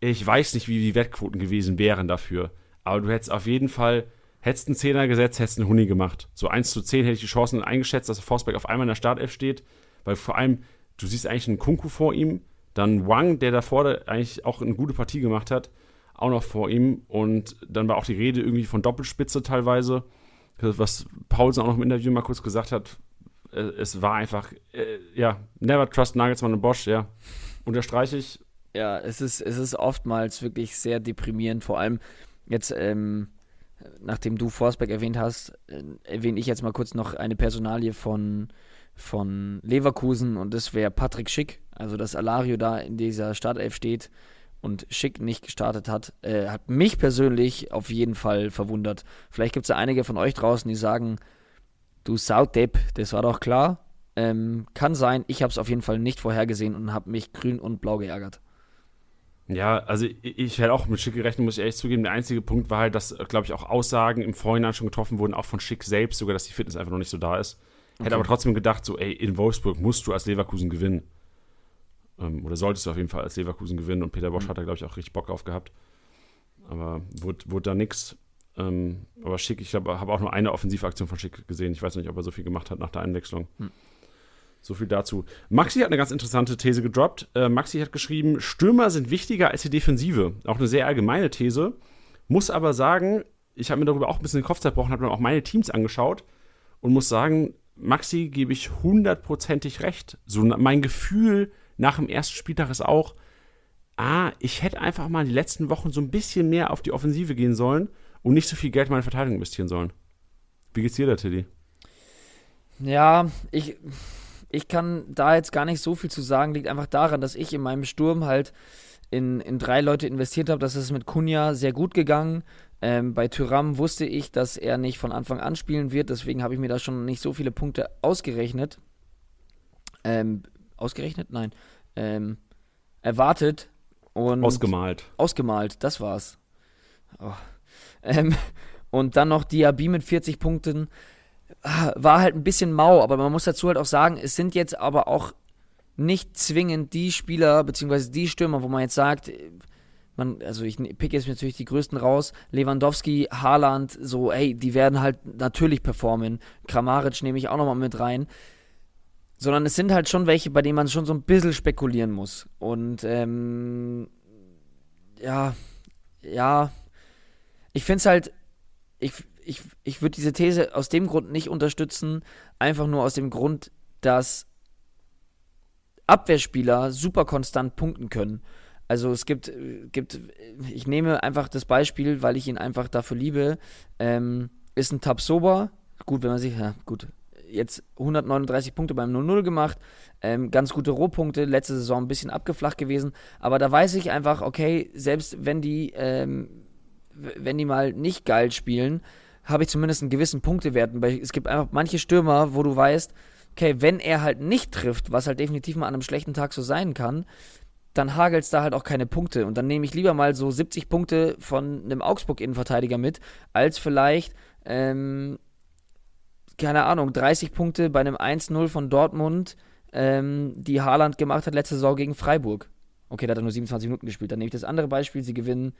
ich weiß nicht, wie die Wettquoten gewesen wären dafür. Aber du hättest auf jeden Fall, hättest einen Zehner gesetzt, hättest einen Huni gemacht. So 1 zu 10 hätte ich die Chancen eingeschätzt, dass Forsberg auf einmal in der Startelf steht. Weil vor allem, du siehst eigentlich einen Kunku vor ihm, dann Wang, der davor eigentlich auch eine gute Partie gemacht hat, auch noch vor ihm. Und dann war auch die Rede irgendwie von Doppelspitze teilweise. Was Paulsen auch noch im Interview mal kurz gesagt hat, äh, es war einfach, äh, ja, never trust Nagelsmann und Bosch, ja. Unterstreiche ich. Ja, es ist, es ist oftmals wirklich sehr deprimierend, vor allem jetzt, ähm, nachdem du Forsberg erwähnt hast, äh, erwähne ich jetzt mal kurz noch eine Personalie von, von Leverkusen und das wäre Patrick Schick, also dass Alario da in dieser Startelf steht und Schick nicht gestartet hat, äh, hat mich persönlich auf jeden Fall verwundert. Vielleicht gibt es ja einige von euch draußen, die sagen, du Saudepp, das war doch klar. Ähm, kann sein, ich habe es auf jeden Fall nicht vorhergesehen und habe mich grün und blau geärgert. Ja, also ich, ich hätte auch mit Schick gerechnet, muss ich ehrlich zugeben. Der einzige Punkt war halt, dass, glaube ich, auch Aussagen im Vorhinein schon getroffen wurden, auch von Schick selbst, sogar, dass die Fitness einfach noch nicht so da ist. Okay. Hätte aber trotzdem gedacht, so, ey, in Wolfsburg musst du als Leverkusen gewinnen. Ähm, oder solltest du auf jeden Fall als Leverkusen gewinnen. Und Peter Bosch mhm. hat da, glaube ich, auch richtig Bock drauf gehabt. Aber wurde, wurde da nichts. Ähm, aber Schick, ich habe auch nur eine Offensivaktion von Schick gesehen. Ich weiß nicht, ob er so viel gemacht hat nach der Einwechslung. Mhm. So viel dazu. Maxi hat eine ganz interessante These gedroppt. Äh, Maxi hat geschrieben, Stürmer sind wichtiger als die Defensive. Auch eine sehr allgemeine These. Muss aber sagen, ich habe mir darüber auch ein bisschen den Kopf zerbrochen, habe dann auch meine Teams angeschaut und muss sagen, Maxi gebe ich hundertprozentig recht. So mein Gefühl nach dem ersten Spieltag ist auch, ah, ich hätte einfach mal die letzten Wochen so ein bisschen mehr auf die Offensive gehen sollen und nicht so viel Geld in meine Verteidigung investieren sollen. Wie geht's dir da, Tilly? Ja, ich, ich kann da jetzt gar nicht so viel zu sagen. Liegt einfach daran, dass ich in meinem Sturm halt in, in drei Leute investiert habe. Das ist mit Kunja sehr gut gegangen. Ähm, bei Tyram wusste ich, dass er nicht von Anfang an spielen wird. Deswegen habe ich mir da schon nicht so viele Punkte ausgerechnet. Ähm, ausgerechnet? Nein. Ähm, erwartet. Und ausgemalt. Ausgemalt, das war's. Oh. Ähm, und dann noch Diaby mit 40 Punkten. Ah, war halt ein bisschen mau, aber man muss dazu halt auch sagen, es sind jetzt aber auch nicht zwingend die Spieler, beziehungsweise die Stürmer, wo man jetzt sagt, man, also ich pick jetzt natürlich die größten raus, Lewandowski, Haaland, so, ey, die werden halt natürlich performen. Kramaric nehme ich auch nochmal mit rein. Sondern es sind halt schon welche, bei denen man schon so ein bisschen spekulieren muss. Und, ähm, ja, ja, ich finde es halt, ich, ich, ich würde diese These aus dem Grund nicht unterstützen, einfach nur aus dem Grund, dass Abwehrspieler super konstant punkten können. Also es gibt, gibt, ich nehme einfach das Beispiel, weil ich ihn einfach dafür liebe, ähm, ist ein Tabsoba, gut, wenn man sich, ja gut, jetzt 139 Punkte beim 0-0 gemacht, ähm, ganz gute Rohpunkte, letzte Saison ein bisschen abgeflacht gewesen, aber da weiß ich einfach, okay, selbst wenn die, ähm, wenn die mal nicht geil spielen, habe ich zumindest einen gewissen Punktewert. Es gibt einfach manche Stürmer, wo du weißt, okay, wenn er halt nicht trifft, was halt definitiv mal an einem schlechten Tag so sein kann, dann hagelt es da halt auch keine Punkte. Und dann nehme ich lieber mal so 70 Punkte von einem Augsburg-Innenverteidiger mit, als vielleicht, ähm, keine Ahnung, 30 Punkte bei einem 1-0 von Dortmund, ähm, die Haaland gemacht hat letzte Saison gegen Freiburg. Okay, da hat er nur 27 Minuten gespielt. Dann nehme ich das andere Beispiel, sie gewinnen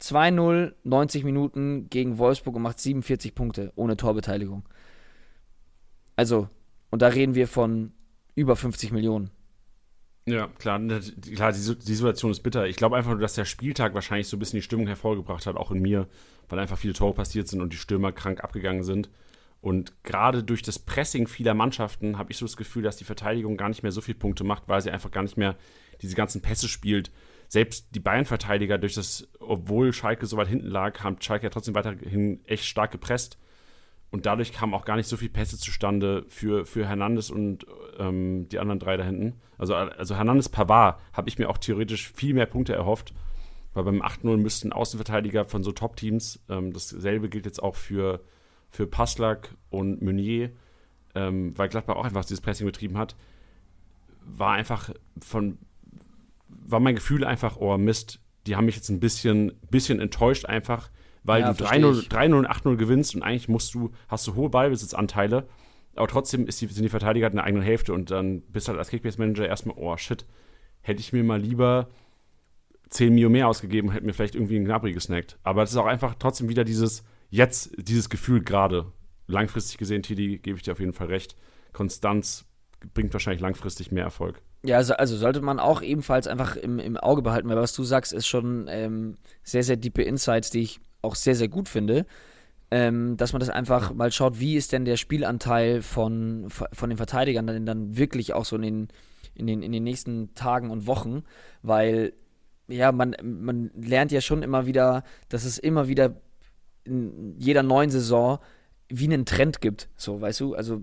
2-0, 90 Minuten gegen Wolfsburg und macht 47 Punkte ohne Torbeteiligung. Also, und da reden wir von über 50 Millionen. Ja, klar, ne, klar, die, Situation ist bitter. Ich glaube einfach nur, dass der Spieltag wahrscheinlich so ein bisschen die Stimmung hervorgebracht hat, auch in mir, weil einfach viele Tore passiert sind und die Stürmer krank abgegangen sind. Und gerade durch das Pressing vieler Mannschaften habe ich so das Gefühl, dass die Verteidigung gar nicht mehr so viele Punkte macht, weil sie einfach gar nicht mehr diese ganzen Pässe spielt, selbst die Bayern-Verteidiger, durch das, obwohl Schalke so weit hinten lag, haben Schalke ja trotzdem weiterhin echt stark gepresst. Und dadurch kamen auch gar nicht so viele Pässe zustande für, für Hernandez und ähm, die anderen drei da hinten. Also, also Hernandez Pavard habe ich mir auch theoretisch viel mehr Punkte erhofft, weil beim 8-0 müssten Außenverteidiger von so Top-Teams, ähm, dasselbe gilt jetzt auch für, für Passlack und Meunier, ähm, weil Gladbach auch einfach dieses Pressing betrieben hat, war einfach von war mein Gefühl einfach, oh Mist, die haben mich jetzt ein bisschen, bisschen enttäuscht einfach, weil ja, du 3-0 und 8-0 gewinnst und eigentlich musst du, hast du hohe Ballbesitzanteile, aber trotzdem die, sind die Verteidiger in der eigenen Hälfte und dann bist du halt als Kickbase-Manager erstmal, oh shit, hätte ich mir mal lieber 10 Mio mehr ausgegeben und hätte mir vielleicht irgendwie einen Gnabry gesnackt. Aber es ist auch einfach trotzdem wieder dieses, jetzt, dieses Gefühl gerade. Langfristig gesehen, Tidi, gebe ich dir auf jeden Fall recht. Konstanz bringt wahrscheinlich langfristig mehr Erfolg. Ja, also, also, sollte man auch ebenfalls einfach im, im Auge behalten, weil was du sagst, ist schon ähm, sehr, sehr diepe Insights, die ich auch sehr, sehr gut finde. Ähm, dass man das einfach mal schaut, wie ist denn der Spielanteil von, von den Verteidigern dann, dann wirklich auch so in den, in, den, in den nächsten Tagen und Wochen, weil ja, man, man lernt ja schon immer wieder, dass es immer wieder in jeder neuen Saison wie einen Trend gibt. So, weißt du, also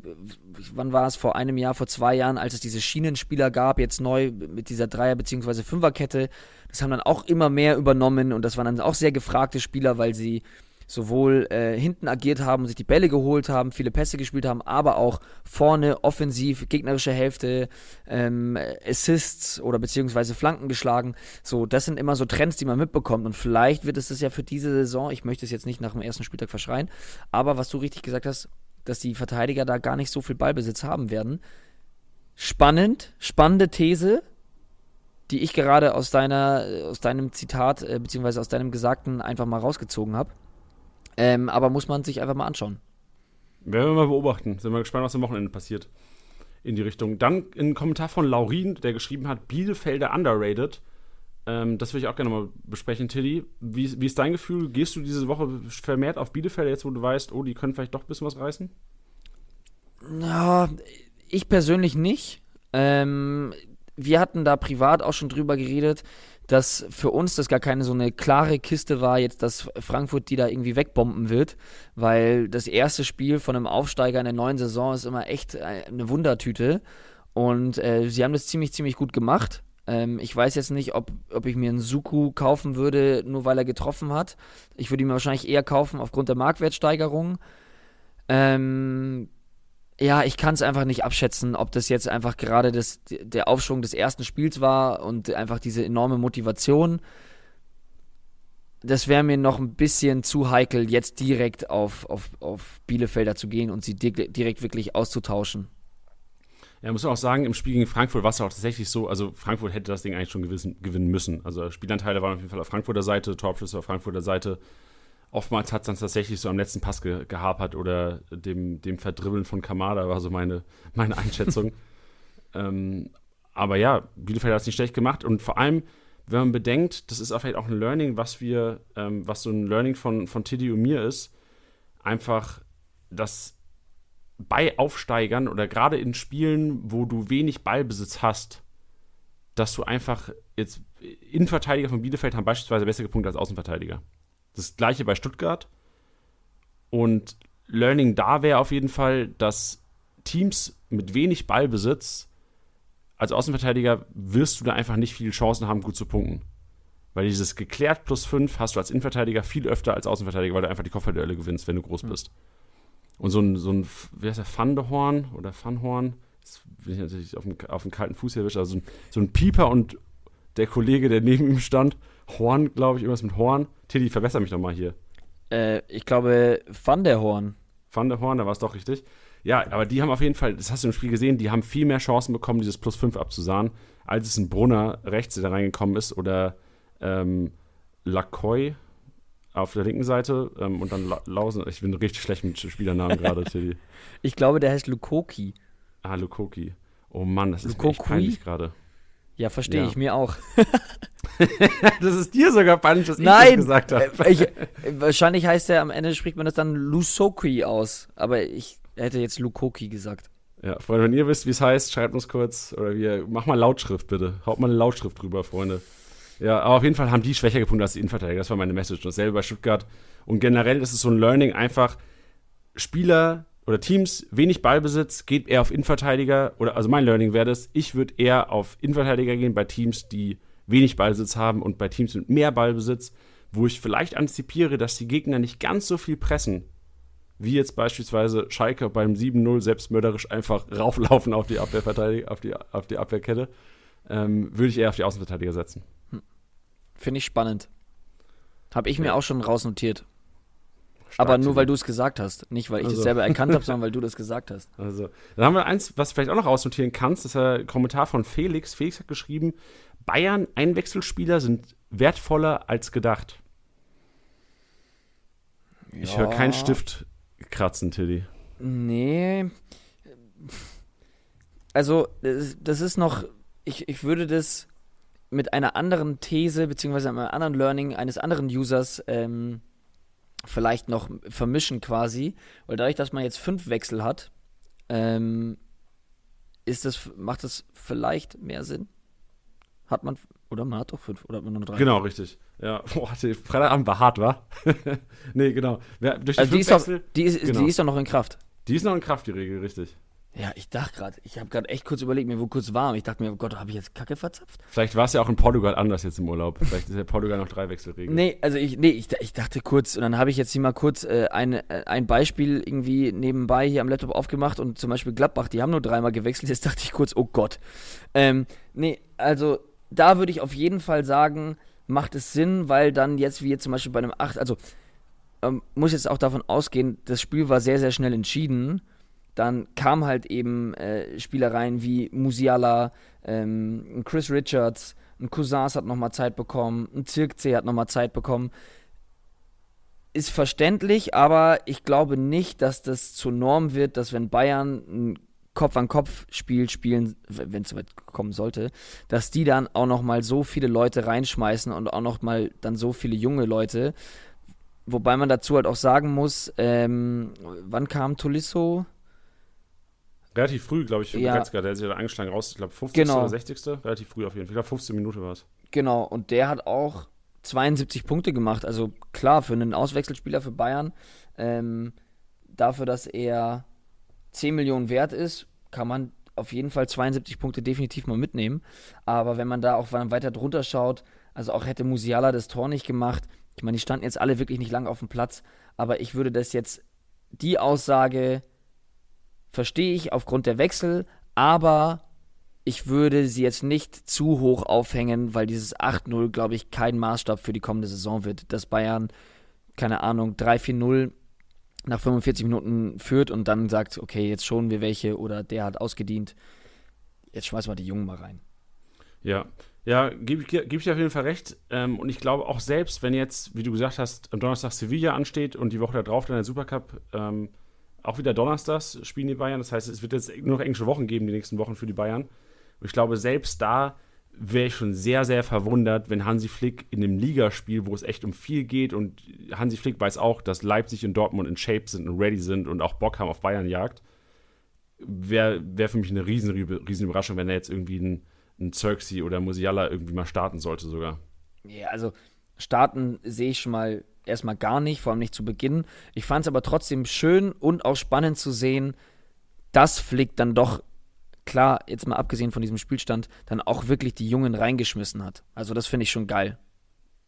wann war es vor einem Jahr, vor zwei Jahren, als es diese Schienenspieler gab, jetzt neu mit dieser Dreier- bzw. Fünferkette, das haben dann auch immer mehr übernommen und das waren dann auch sehr gefragte Spieler, weil sie sowohl äh, hinten agiert haben, sich die Bälle geholt haben, viele Pässe gespielt haben, aber auch vorne offensiv, gegnerische Hälfte, ähm, Assists oder beziehungsweise Flanken geschlagen. So, das sind immer so Trends, die man mitbekommt. Und vielleicht wird es das ja für diese Saison, ich möchte es jetzt nicht nach dem ersten Spieltag verschreien, aber was du richtig gesagt hast, dass die Verteidiger da gar nicht so viel Ballbesitz haben werden. Spannend, spannende These, die ich gerade aus deiner, aus deinem Zitat, äh, beziehungsweise aus deinem Gesagten einfach mal rausgezogen habe. Ähm, aber muss man sich einfach mal anschauen. Werden wir mal beobachten. Sind wir gespannt, was am Wochenende passiert. In die Richtung. Dann ein Kommentar von Laurin, der geschrieben hat: Bielefelder underrated. Ähm, das will ich auch gerne mal besprechen, Tilly. Wie, wie ist dein Gefühl? Gehst du diese Woche vermehrt auf Bielefeld, jetzt wo du weißt, oh, die können vielleicht doch ein bisschen was reißen? Ja, ich persönlich nicht. Ähm, wir hatten da privat auch schon drüber geredet, dass für uns das gar keine so eine klare Kiste war, jetzt, dass Frankfurt die da irgendwie wegbomben wird, weil das erste Spiel von einem Aufsteiger in der neuen Saison ist immer echt äh, eine Wundertüte. Und äh, sie haben das ziemlich, ziemlich gut gemacht. Ähm, ich weiß jetzt nicht, ob, ob ich mir einen Suku kaufen würde, nur weil er getroffen hat. Ich würde ihn wahrscheinlich eher kaufen aufgrund der Marktwertsteigerung. Ähm, ja, ich kann es einfach nicht abschätzen, ob das jetzt einfach gerade das, der Aufschwung des ersten Spiels war und einfach diese enorme Motivation. Das wäre mir noch ein bisschen zu heikel, jetzt direkt auf, auf, auf Bielefelder zu gehen und sie direkt wirklich auszutauschen. Ja, muss auch sagen, im Spiel gegen Frankfurt war es auch tatsächlich so, also Frankfurt hätte das Ding eigentlich schon gewissen, gewinnen müssen. Also Spielanteile waren auf jeden Fall auf Frankfurter Seite, Torabschlüsse auf Frankfurter Seite oftmals hat es dann tatsächlich so am letzten Pass ge gehapert oder dem, dem Verdribbeln von Kamada war so meine, meine Einschätzung. ähm, aber ja, Bielefeld hat es nicht schlecht gemacht und vor allem, wenn man bedenkt, das ist auch vielleicht auch ein Learning, was wir, ähm, was so ein Learning von, von Tiddy und mir ist, einfach, dass bei Aufsteigern oder gerade in Spielen, wo du wenig Ballbesitz hast, dass du einfach jetzt Innenverteidiger von Bielefeld haben beispielsweise bessere Punkte als Außenverteidiger. Das gleiche bei Stuttgart. Und Learning da wäre auf jeden Fall, dass Teams mit wenig Ballbesitz als Außenverteidiger wirst du da einfach nicht viele Chancen haben, gut zu punkten. Weil dieses geklärt plus 5 hast du als Innenverteidiger viel öfter als Außenverteidiger, weil du einfach die Kopfballduelle gewinnst, wenn du groß hm. bist. Und so ein, so ein wie heißt der, Fandehorn oder Fanhorn, das bin ich natürlich auf dem, auf dem kalten Fuß erwischt, also so ein, so ein Pieper und der Kollege, der neben ihm stand, Horn, glaube ich, irgendwas mit Horn. Tilly, verbessere mich doch mal hier. Äh, ich glaube, Van der Horn. Van der Horn, da war es doch richtig. Ja, aber die haben auf jeden Fall, das hast du im Spiel gesehen, die haben viel mehr Chancen bekommen, dieses Plus 5 abzusahen, als es ein Brunner rechts, der da reingekommen ist, oder ähm, Lacoy auf der linken Seite ähm, und dann La Lausen. Ich bin richtig schlecht mit Spielernamen gerade, Tilly. Ich glaube, der heißt Lukoki. Ah, Lukoki. Oh Mann, das ist Lukokui? echt peinlich gerade. Ja, verstehe ja. ich mir auch. das ist dir sogar peinlich, dass Nein, ich das gesagt habe. Äh, ich, wahrscheinlich heißt er, am Ende spricht man das dann Lusoki aus. Aber ich hätte jetzt Lukoki gesagt. Ja, Freunde, wenn ihr wisst, wie es heißt, schreibt uns kurz. Oder wir, mach mal Lautschrift bitte. Haut mal eine Lautschrift drüber, Freunde. Ja, aber auf jeden Fall haben die schwächer gefunden als die Innenverteidiger. Das war meine Message. Dasselbe bei Stuttgart. Und generell ist es so ein Learning, einfach Spieler oder Teams wenig Ballbesitz, geht eher auf Innenverteidiger. Oder also mein Learning wäre das, ich würde eher auf Innenverteidiger gehen bei Teams, die wenig Ballbesitz haben und bei Teams mit mehr Ballbesitz, wo ich vielleicht antizipiere, dass die Gegner nicht ganz so viel pressen, wie jetzt beispielsweise Schalke beim 7-0 selbstmörderisch einfach rauflaufen auf die Abwehrverteidiger, auf die, auf die Abwehrkette, ähm, würde ich eher auf die Außenverteidiger setzen. Hm. Finde ich spannend. Habe ich mir auch schon rausnotiert. Aber nur, weil du es gesagt hast. Nicht, weil ich also. das selber erkannt habe, sondern weil du das gesagt hast. Also, dann haben wir eins, was du vielleicht auch noch ausnotieren kannst. Das ist ein Kommentar von Felix. Felix hat geschrieben, Bayern Einwechselspieler sind wertvoller als gedacht. Ja. Ich höre keinen Stift kratzen, Tilly. Nee. Also, das ist noch, ich, ich würde das mit einer anderen These, beziehungsweise einem anderen Learning eines anderen Users ähm, vielleicht noch vermischen quasi, weil dadurch, dass man jetzt fünf Wechsel hat, ähm, ist das, macht das vielleicht mehr Sinn? Hat man, oder man hat doch fünf, oder hat man nur drei? Genau, richtig. Ja, boah, Freitagabend war hart, wa? nee, genau. durch die, also die, ist doch, die, ist, genau. die ist doch noch in Kraft. Die ist noch in Kraft, die Regel, richtig. Ja, ich dachte gerade, ich habe gerade echt kurz überlegt, mir wurde kurz warm. Ich dachte mir, oh Gott, habe ich jetzt Kacke verzapft? Vielleicht war es ja auch in Portugal anders jetzt im Urlaub. Vielleicht ist ja Portugal noch drei Wechselregeln. Nee, also ich, nee, ich, ich dachte kurz, und dann habe ich jetzt hier mal kurz äh, ein, äh, ein Beispiel irgendwie nebenbei hier am Laptop aufgemacht und zum Beispiel Gladbach, die haben nur dreimal gewechselt. Jetzt dachte ich kurz, oh Gott. Ähm, nee, also da würde ich auf jeden Fall sagen, macht es Sinn, weil dann jetzt wie jetzt zum Beispiel bei einem 8, also ähm, muss jetzt auch davon ausgehen, das Spiel war sehr, sehr schnell entschieden dann kam halt eben äh, Spielereien wie Musiala, ähm, Chris Richards, ein Cousins hat nochmal Zeit bekommen, ein Zirkzee hat nochmal Zeit bekommen. Ist verständlich, aber ich glaube nicht, dass das zur Norm wird, dass wenn Bayern einen Kopf-an-Kopf-Spiel spielen, wenn es soweit kommen sollte, dass die dann auch noch mal so viele Leute reinschmeißen und auch noch mal dann so viele junge Leute. Wobei man dazu halt auch sagen muss, ähm, wann kam Tolisso? Relativ früh, glaube ich, für Ja. Goretzka, der ist ja angeschlagen raus, ich glaube 50. Genau. oder 60. Relativ früh auf jeden Fall. Ich glaube 15 Minuten war es. Genau, und der hat auch 72 Punkte gemacht. Also klar, für einen Auswechselspieler für Bayern, ähm, dafür, dass er 10 Millionen wert ist, kann man auf jeden Fall 72 Punkte definitiv mal mitnehmen. Aber wenn man da auch weiter drunter schaut, also auch hätte Musiala das Tor nicht gemacht. Ich meine, die standen jetzt alle wirklich nicht lang auf dem Platz, aber ich würde das jetzt, die Aussage verstehe ich aufgrund der Wechsel, aber ich würde sie jetzt nicht zu hoch aufhängen, weil dieses 8-0, glaube ich, kein Maßstab für die kommende Saison wird. Dass Bayern, keine Ahnung, 3-4-0 nach 45 Minuten führt und dann sagt, okay, jetzt schonen wir welche oder der hat ausgedient. Jetzt schmeißen wir die Jungen mal rein. Ja, ja, gebe ich, geb ich dir auf jeden Fall recht. Ähm, und ich glaube auch selbst, wenn jetzt, wie du gesagt hast, am Donnerstag Sevilla ansteht und die Woche darauf dann der Supercup, ähm, auch wieder Donnerstags spielen die Bayern. Das heißt, es wird jetzt nur noch englische Wochen geben, die nächsten Wochen für die Bayern. Und ich glaube, selbst da wäre ich schon sehr, sehr verwundert, wenn Hansi Flick in einem Ligaspiel, wo es echt um viel geht und Hansi Flick weiß auch, dass Leipzig und Dortmund in Shape sind und ready sind und auch Bock haben auf Bayern jagt, wäre wär für mich eine riesen, riesen Überraschung, wenn er jetzt irgendwie ein, ein Xerxes oder Musiala irgendwie mal starten sollte sogar. Ja, also starten sehe ich schon mal erstmal gar nicht, vor allem nicht zu Beginn. Ich fand es aber trotzdem schön und auch spannend zu sehen, dass Flick dann doch, klar, jetzt mal abgesehen von diesem Spielstand, dann auch wirklich die Jungen reingeschmissen hat. Also das finde ich schon geil.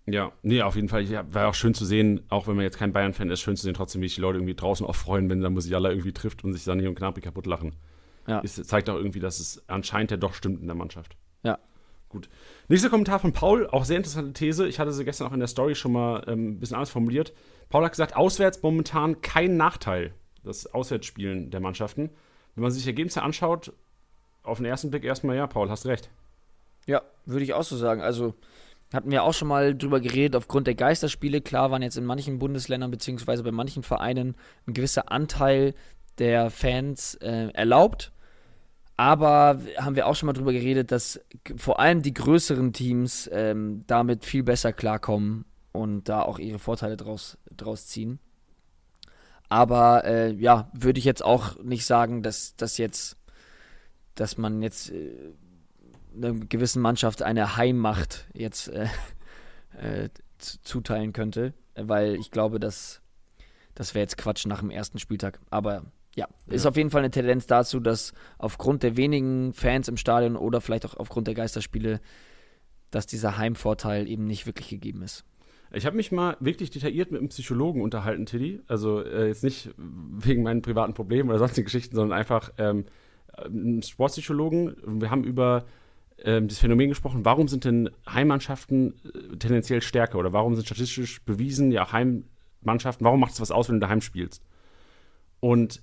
Ja, nee, auf jeden Fall. Ja, war auch schön zu sehen, auch wenn man jetzt kein Bayern-Fan ist, schön zu sehen trotzdem, wie sich die Leute irgendwie draußen auch freuen, wenn dann Musiala irgendwie trifft und sich Sani und Gnabry kaputt lachen. Ja. Ist, zeigt auch irgendwie, dass es anscheinend ja doch stimmt in der Mannschaft. Ja. Gut. Nächster Kommentar von Paul, auch sehr interessante These. Ich hatte sie gestern auch in der Story schon mal ähm, ein bisschen anders formuliert. Paul hat gesagt, auswärts momentan kein Nachteil, das Auswärtsspielen der Mannschaften. Wenn man sich die Ergebnisse anschaut, auf den ersten Blick erstmal, ja, Paul, hast recht. Ja, würde ich auch so sagen. Also hatten wir auch schon mal drüber geredet, aufgrund der Geisterspiele. Klar waren jetzt in manchen Bundesländern beziehungsweise bei manchen Vereinen ein gewisser Anteil der Fans äh, erlaubt. Aber haben wir auch schon mal drüber geredet, dass vor allem die größeren Teams ähm, damit viel besser klarkommen und da auch ihre Vorteile draus, draus ziehen. Aber äh, ja, würde ich jetzt auch nicht sagen, dass das jetzt, dass man jetzt äh, einer gewissen Mannschaft eine Heimmacht jetzt äh, äh, zuteilen könnte, weil ich glaube, dass das wäre jetzt Quatsch nach dem ersten Spieltag. Aber ja, ist Ja. auf jeden Fall eine Tendenz dazu, dass aufgrund der wenigen Fans im Stadion oder vielleicht auch aufgrund der Geisterspiele, dass dieser Heimvorteil eben nicht wirklich gegeben ist. Ich habe mich mal wirklich detailliert mit einem Psychologen unterhalten, Tiddy. Also äh, jetzt nicht wegen meinen privaten Problemen oder sonstigen Geschichten, sondern einfach ähm, einen Sportpsychologen. Wir haben über ähm, das Phänomen gesprochen, warum sind denn Heimmannschaften äh, tendenziell stärker oder warum sind statistisch bewiesen, ja, Heimmannschaften, warum macht es was aus, wenn du daheim spielst? Und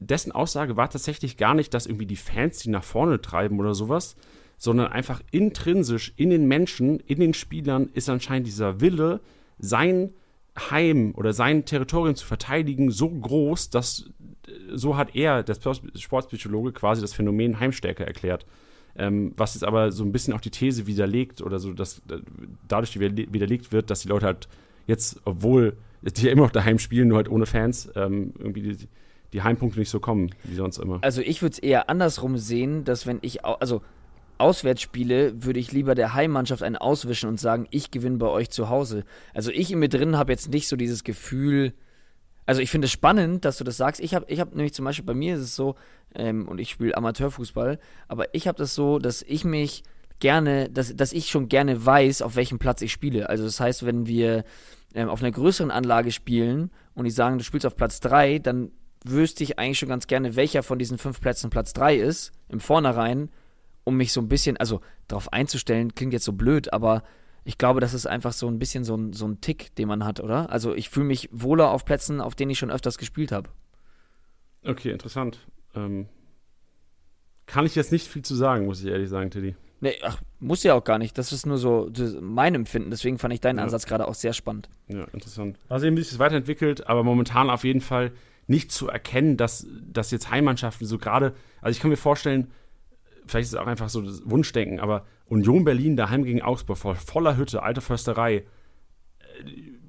dessen Aussage war tatsächlich gar nicht, dass irgendwie die Fans die nach vorne treiben oder sowas, sondern einfach intrinsisch in den Menschen, in den Spielern ist anscheinend dieser Wille, sein Heim oder sein Territorium zu verteidigen, so groß, dass äh, so hat er, der Sportpsychologe, quasi das Phänomen Heimstärke erklärt. Ähm, was jetzt aber so ein bisschen auch die These widerlegt oder so, dass äh, dadurch widerle- widerlegt wird, dass die Leute halt jetzt, obwohl die ja immer noch daheim spielen, nur halt ohne Fans, ähm, irgendwie die, die Heimpunkte nicht so kommen, wie sonst immer. Also ich würde es eher andersrum sehen, dass wenn ich, also Auswärtsspiele, würde ich lieber der Heimmannschaft einen auswischen und sagen, ich gewinne bei euch zu Hause. Also ich in mir drin habe jetzt nicht so dieses Gefühl, also ich finde es spannend, dass du das sagst. Ich habe ich hab nämlich zum Beispiel, bei mir ist es so, ähm, und ich spiele Amateurfußball, aber ich habe das so, dass ich mich gerne, dass, dass ich schon gerne weiß, auf welchem Platz ich spiele. Also das heißt, wenn wir ähm, auf einer größeren Anlage spielen und die sagen, du spielst auf Platz 3, dann wüsste ich eigentlich schon ganz gerne, welcher von diesen fünf Plätzen Platz 3 ist, im Vornherein, um mich so ein bisschen, also darauf einzustellen, klingt jetzt so blöd, aber ich glaube, das ist einfach so ein bisschen so ein, so ein Tick, den man hat, oder? Also ich fühle mich wohler auf Plätzen, auf denen ich schon öfters gespielt habe. Okay, interessant. Ähm, kann ich jetzt nicht viel zu sagen, muss ich ehrlich sagen, Tiddy. Nee, ach, muss ja auch gar nicht. Das ist nur so das ist mein Empfinden. Deswegen fand ich deinen Ja. Ansatz gerade auch sehr spannend. Ja, interessant. Sehen, wie sich das weiterentwickelt, aber momentan auf jeden Fall nicht zu erkennen, dass, dass jetzt Heimmannschaften so gerade, also ich kann mir vorstellen, vielleicht ist es auch einfach so das Wunschdenken, aber Union Berlin daheim gegen Augsburg vor voller Hütte, alte Försterei, äh,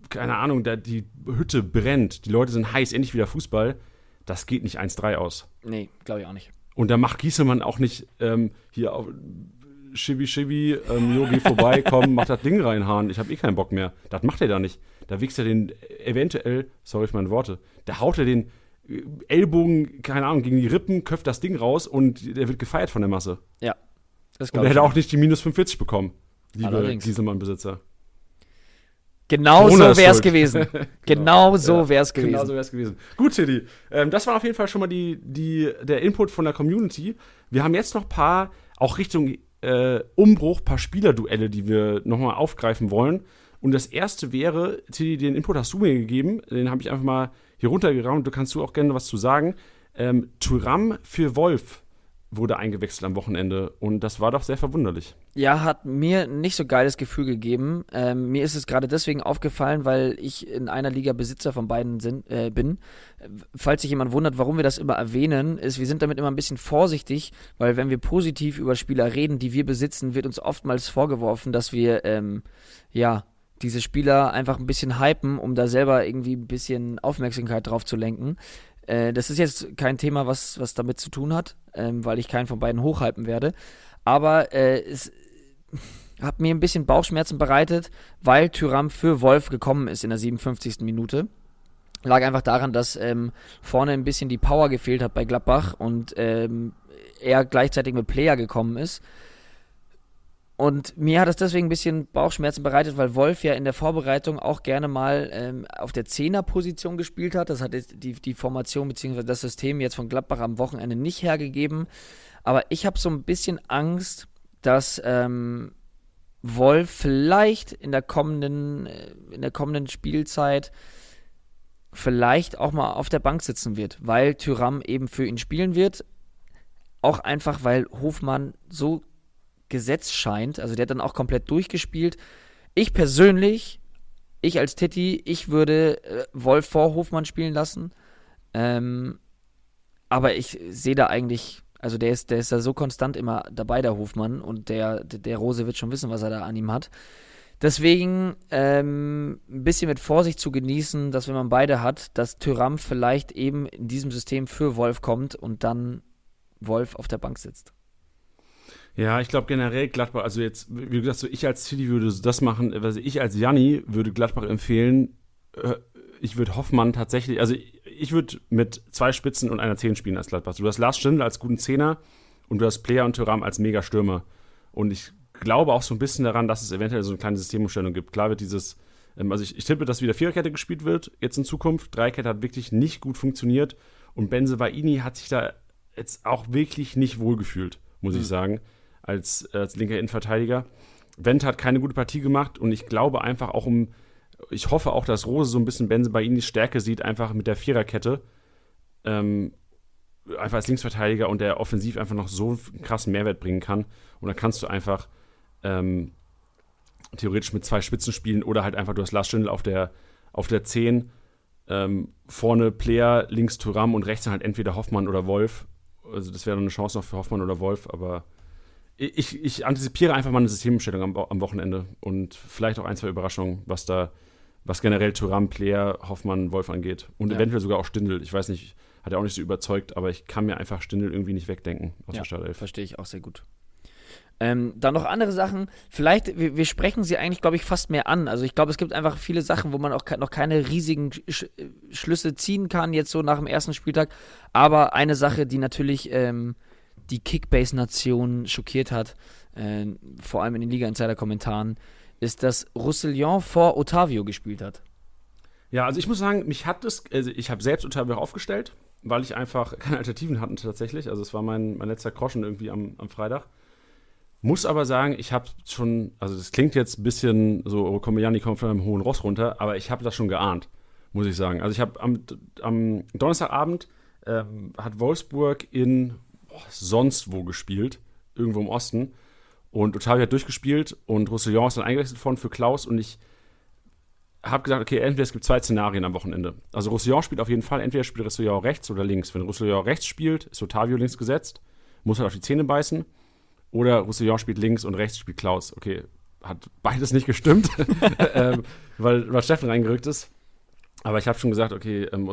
keine Ahnung, da, die Hütte brennt, die Leute sind heiß, endlich wieder Fußball, das geht nicht 1-3 aus. Nee, glaube ich auch nicht. Und da macht Giesemann auch nicht ähm, hier auf Schibi Schibi, ähm, Yogi vorbei, komm, mach das Ding reinhauen, ich habe eh keinen Bock mehr. Das macht er da nicht. Da wichst er den eventuell, sorry für meine Worte, da haut er den äh, Ellbogen, keine Ahnung, gegen die Rippen, köpft das Ding raus und der wird gefeiert von der Masse. Ja. Das und er hätte auch nicht die minus 45 bekommen, liebe Gieselmann-Besitzer. Genau Corona so wäre es gewesen. genau so wäre es gewesen. Genau so wäre es gewesen. Gut, Tilly. Ähm, das war auf jeden Fall schon mal die, die, der Input von der Community. Wir haben jetzt noch ein paar, auch Richtung äh, Umbruch, paar Spielerduelle, die wir nochmal aufgreifen wollen. Und das erste wäre, Tilly, den Input hast du mir gegeben, den habe ich einfach mal hier runtergeraumt, du kannst du auch gerne was zu sagen. Ähm, Turam für Wolf wurde eingewechselt am Wochenende und das war doch sehr verwunderlich. Ja, hat mir nicht so geiles Gefühl gegeben. Ähm, mir ist es gerade deswegen aufgefallen, weil ich in einer Liga Besitzer von beiden sind, äh, bin. Falls sich jemand wundert, warum wir das immer erwähnen, ist, wir sind damit immer ein bisschen vorsichtig, weil wenn wir positiv über Spieler reden, die wir besitzen, wird uns oftmals vorgeworfen, dass wir ähm, ja diese Spieler einfach ein bisschen hypen, um da selber irgendwie ein bisschen Aufmerksamkeit drauf zu lenken. Äh, das ist jetzt kein Thema, was, was damit zu tun hat, ähm, weil ich keinen von beiden hochhypen werde. Aber äh, es hat mir ein bisschen Bauchschmerzen bereitet, weil Tyram für Wolf gekommen ist in der 57. Minute. Lag einfach daran, dass ähm, vorne ein bisschen die Power gefehlt hat bei Gladbach und ähm, er gleichzeitig mit Player gekommen ist. Und mir hat es deswegen ein bisschen Bauchschmerzen bereitet, weil Wolf ja in der Vorbereitung auch gerne mal ähm, auf der Zehnerposition gespielt hat. Das hat die, die Formation bzw. das System jetzt von Gladbach am Wochenende nicht hergegeben. Aber ich habe so ein bisschen Angst, dass ähm, Wolf vielleicht in der kommenden, äh, in der kommenden Spielzeit vielleicht auch mal auf der Bank sitzen wird, weil Tyram eben für ihn spielen wird. Auch einfach, weil Hofmann so Gesetz scheint. Also der hat dann auch komplett durchgespielt. Ich persönlich, ich als Titti, ich würde äh, Wolf vor Hofmann spielen lassen. Ähm, aber ich sehe da eigentlich, also der ist, der ist da so konstant immer dabei, der Hofmann, und der, der Rose wird schon wissen, was er da an ihm hat. Deswegen ähm, ein bisschen mit Vorsicht zu genießen, dass wenn man beide hat, dass Tyram vielleicht eben in diesem System für Wolf kommt und dann Wolf auf der Bank sitzt. Ja, ich glaube generell Gladbach, also jetzt, wie gesagt, so ich als City würde das machen, also ich als Janni würde Gladbach empfehlen, äh, ich würde Hoffmann tatsächlich, also ich würde mit zwei Spitzen und einer Zehn spielen als Gladbach. Du hast Lars Stindl als guten Zehner und du hast Player und Thuram als Mega-Stürmer. Und ich glaube auch so ein bisschen daran, dass es eventuell so eine kleine Systemumstellung gibt. Klar wird dieses, ähm, also ich, ich tippe, dass wieder Viererkette gespielt wird, jetzt in Zukunft. Dreikette hat wirklich nicht gut funktioniert und Benze Vaini hat sich da jetzt auch wirklich nicht wohlgefühlt, muss mhm. ich sagen als, als linker Innenverteidiger. Wendt hat keine gute Partie gemacht und ich glaube einfach auch um, ich hoffe auch, dass Rose so ein bisschen Benze bei die Stärke sieht, einfach mit der Viererkette. Ähm, einfach als Linksverteidiger und der offensiv einfach noch so einen krassen Mehrwert bringen kann. Und dann kannst du einfach ähm, theoretisch mit zwei Spitzen spielen oder halt einfach, du hast Lars auf der, auf der 10, ähm, vorne Player, links Thuram und rechts dann halt entweder Hoffmann oder Wolf. Also das wäre eine Chance noch für Hoffmann oder Wolf, aber ich, ich antizipiere einfach mal eine Systemumstellung am, am, Wochenende und vielleicht auch ein, zwei Überraschungen, was da, was generell Thuram, Player, Hoffmann, Wolf angeht. Und ja. eventuell sogar auch Stindel. Ich weiß nicht, hat er auch nicht so überzeugt, aber ich kann mir einfach Stindel irgendwie nicht wegdenken aus ja, der Startelf. Verstehe ich auch sehr gut. Ähm, dann noch andere Sachen. Vielleicht, wir, wir sprechen sie eigentlich, glaube ich, fast mehr an. Also ich glaube, es gibt einfach viele Sachen, wo man auch noch keine riesigen Sch Schlüsse ziehen kann, jetzt so nach dem ersten Spieltag. Aber eine Sache, die natürlich ähm, die Kickbase-Nation schockiert hat, äh, vor allem in den Liga-Insider-Kommentaren, ist, dass Roussillon vor Otavio gespielt hat. Ja, also ich muss sagen, mich hat es, also ich habe selbst Otavio aufgestellt, weil ich einfach keine Alternativen hatte tatsächlich. Also es war mein, mein letzter Groschen irgendwie am, am Freitag. Muss aber sagen, ich habe schon, also das klingt jetzt ein bisschen so, oh, komm, Janni kommt von einem hohen Ross runter, aber ich habe das schon geahnt, muss ich sagen. Also ich habe am, am Donnerstagabend ähm, hat Wolfsburg in sonst wo gespielt, irgendwo im Osten. Und Otavio hat durchgespielt und Roussillon ist dann eingewechselt worden für Klaus und ich habe gesagt, okay, entweder es gibt zwei Szenarien am Wochenende. Also Roussillon spielt auf jeden Fall, entweder spielt Roussillon rechts oder links. Wenn Roussillon rechts spielt, ist Otavio links gesetzt, muss halt auf die Zähne beißen. Oder Roussillon spielt links und rechts spielt Klaus. Okay, hat beides nicht gestimmt, ähm, weil, weil Steffen reingerückt ist. Aber ich habe schon gesagt, okay, ähm,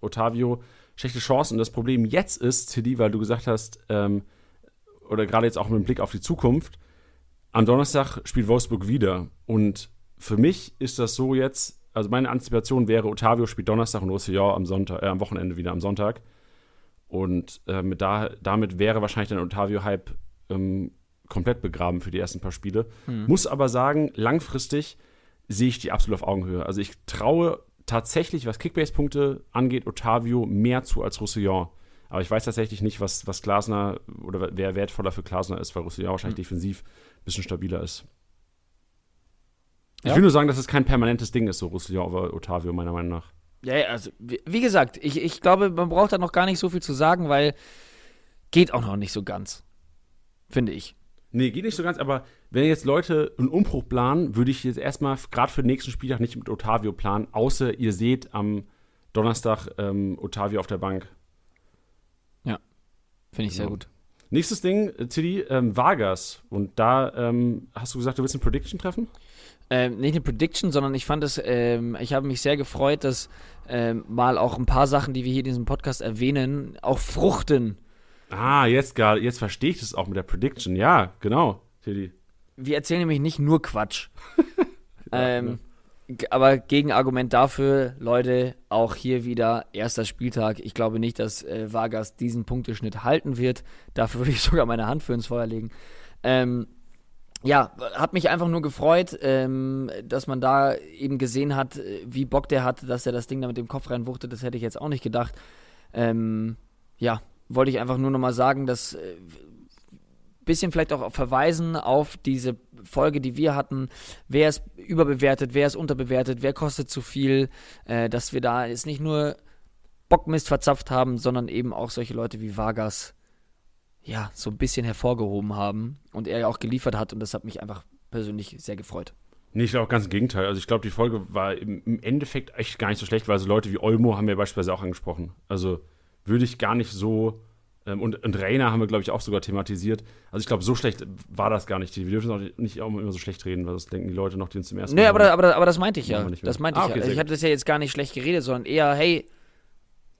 Otavio, schlechte Chance. Und das Problem jetzt ist, Tilly, weil du gesagt hast, ähm, oder gerade jetzt auch mit Blick auf die Zukunft, am Donnerstag spielt Wolfsburg wieder. Und für mich ist das so jetzt, also meine Antizipation wäre, Otavio spielt Donnerstag und Roussillon am Sonntag, äh, am Wochenende wieder am Sonntag. Und äh, mit da, damit wäre wahrscheinlich der Otavio-Hype ähm, komplett begraben für die ersten paar Spiele. Hm. Muss aber sagen, langfristig sehe ich die absolut auf Augenhöhe. Also ich traue tatsächlich, was Kickbase-Punkte angeht, Otavio mehr zu als Roussillon. Aber ich weiß tatsächlich nicht, was, was Glasner oder wer wertvoller für Glasner ist, weil Roussillon wahrscheinlich hm. defensiv ein bisschen stabiler ist. Ja. Ich will nur sagen, dass es kein permanentes Ding ist, so Roussillon oder Otavio, meiner Meinung nach. Ja, also, wie, wie gesagt, ich, ich glaube, man braucht da noch gar nicht so viel zu sagen, weil geht auch noch nicht so ganz. Finde ich. Nee, geht nicht so ganz, aber wenn jetzt Leute einen Umbruch planen, würde ich jetzt erstmal gerade für den nächsten Spieltag nicht mit Otavio planen, außer ihr seht am Donnerstag ähm, Otavio auf der Bank. Ja, finde ich sehr gut. Nächstes Ding, Tilly, ähm, Vargas. Und da ähm, hast du gesagt, du willst eine Prediction treffen? Ähm, nicht eine Prediction, sondern ich fand es, ähm, ich habe mich sehr gefreut, dass ähm, mal auch ein paar Sachen, die wir hier in diesem Podcast erwähnen, auch fruchten. Ah, jetzt gerade, jetzt verstehe ich das auch mit der Prediction. Ja, genau, Tilly. Wir erzählen nämlich nicht nur Quatsch. ähm, ne? Aber Gegenargument dafür, Leute, auch hier wieder erster Spieltag. Ich glaube nicht, dass äh, Vargas diesen Punkteschnitt halten wird. Dafür würde ich sogar meine Hand für ins Feuer legen. Ähm, ja, hat mich einfach nur gefreut, ähm, dass man da eben gesehen hat, äh, wie Bock der hat, dass er das Ding da mit dem Kopf reinwuchtet. Das hätte ich jetzt auch nicht gedacht. Ähm, ja, wollte ich einfach nur nochmal sagen, dass äh, bisschen vielleicht auch verweisen auf diese Folge, die wir hatten. Wer ist überbewertet, wer ist unterbewertet, wer kostet zu viel, äh, dass wir da jetzt nicht nur Bockmist verzapft haben, sondern eben auch solche Leute wie Vargas ja, so ein bisschen hervorgehoben haben und er ja auch geliefert hat und das hat mich einfach persönlich sehr gefreut. Nee, ich glaube ganz im Gegenteil. Also ich glaube, die Folge war im Endeffekt echt gar nicht so schlecht, weil so Leute wie Olmo haben wir beispielsweise auch angesprochen. Also würde ich gar nicht so ähm, und, und Rainer haben wir, glaube ich, auch sogar thematisiert. Also ich glaube, so schlecht war das gar nicht. Wir dürfen auch nicht auch immer so schlecht reden, weil das denken die Leute noch, die uns zum ersten Mal. Nee, aber, aber, aber das meinte ich ja. Das meinte ah, okay, ich ja. Also ich hatte das ja jetzt gar nicht schlecht geredet, sondern eher, hey,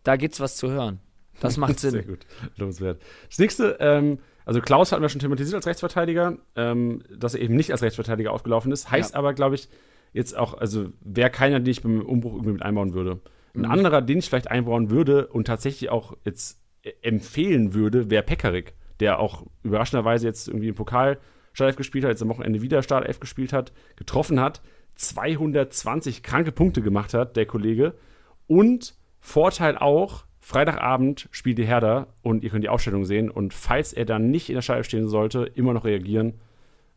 da gibt's was zu hören. Das macht Sinn. Sehr gut, lobenswert. Das nächste, ähm, also Klaus hatten wir schon thematisiert als Rechtsverteidiger, ähm, dass er eben nicht als Rechtsverteidiger aufgelaufen ist. Heißt ja. aber, glaube ich, jetzt auch, also wäre keiner, den ich beim Umbruch irgendwie mit einbauen würde. Ein mhm. anderer, den ich vielleicht einbauen würde und tatsächlich auch jetzt e-, empfehlen würde, wäre Pekarik, der auch überraschenderweise jetzt irgendwie im Pokal Startelf gespielt hat, jetzt am Wochenende wieder Startelf gespielt hat, getroffen hat, 220 kranke Punkte gemacht hat, der Kollege. Und Vorteil auch, Freitagabend spielt die Herder und ihr könnt die Aufstellung sehen. Und falls er dann nicht in der Scheibe stehen sollte, immer noch reagieren.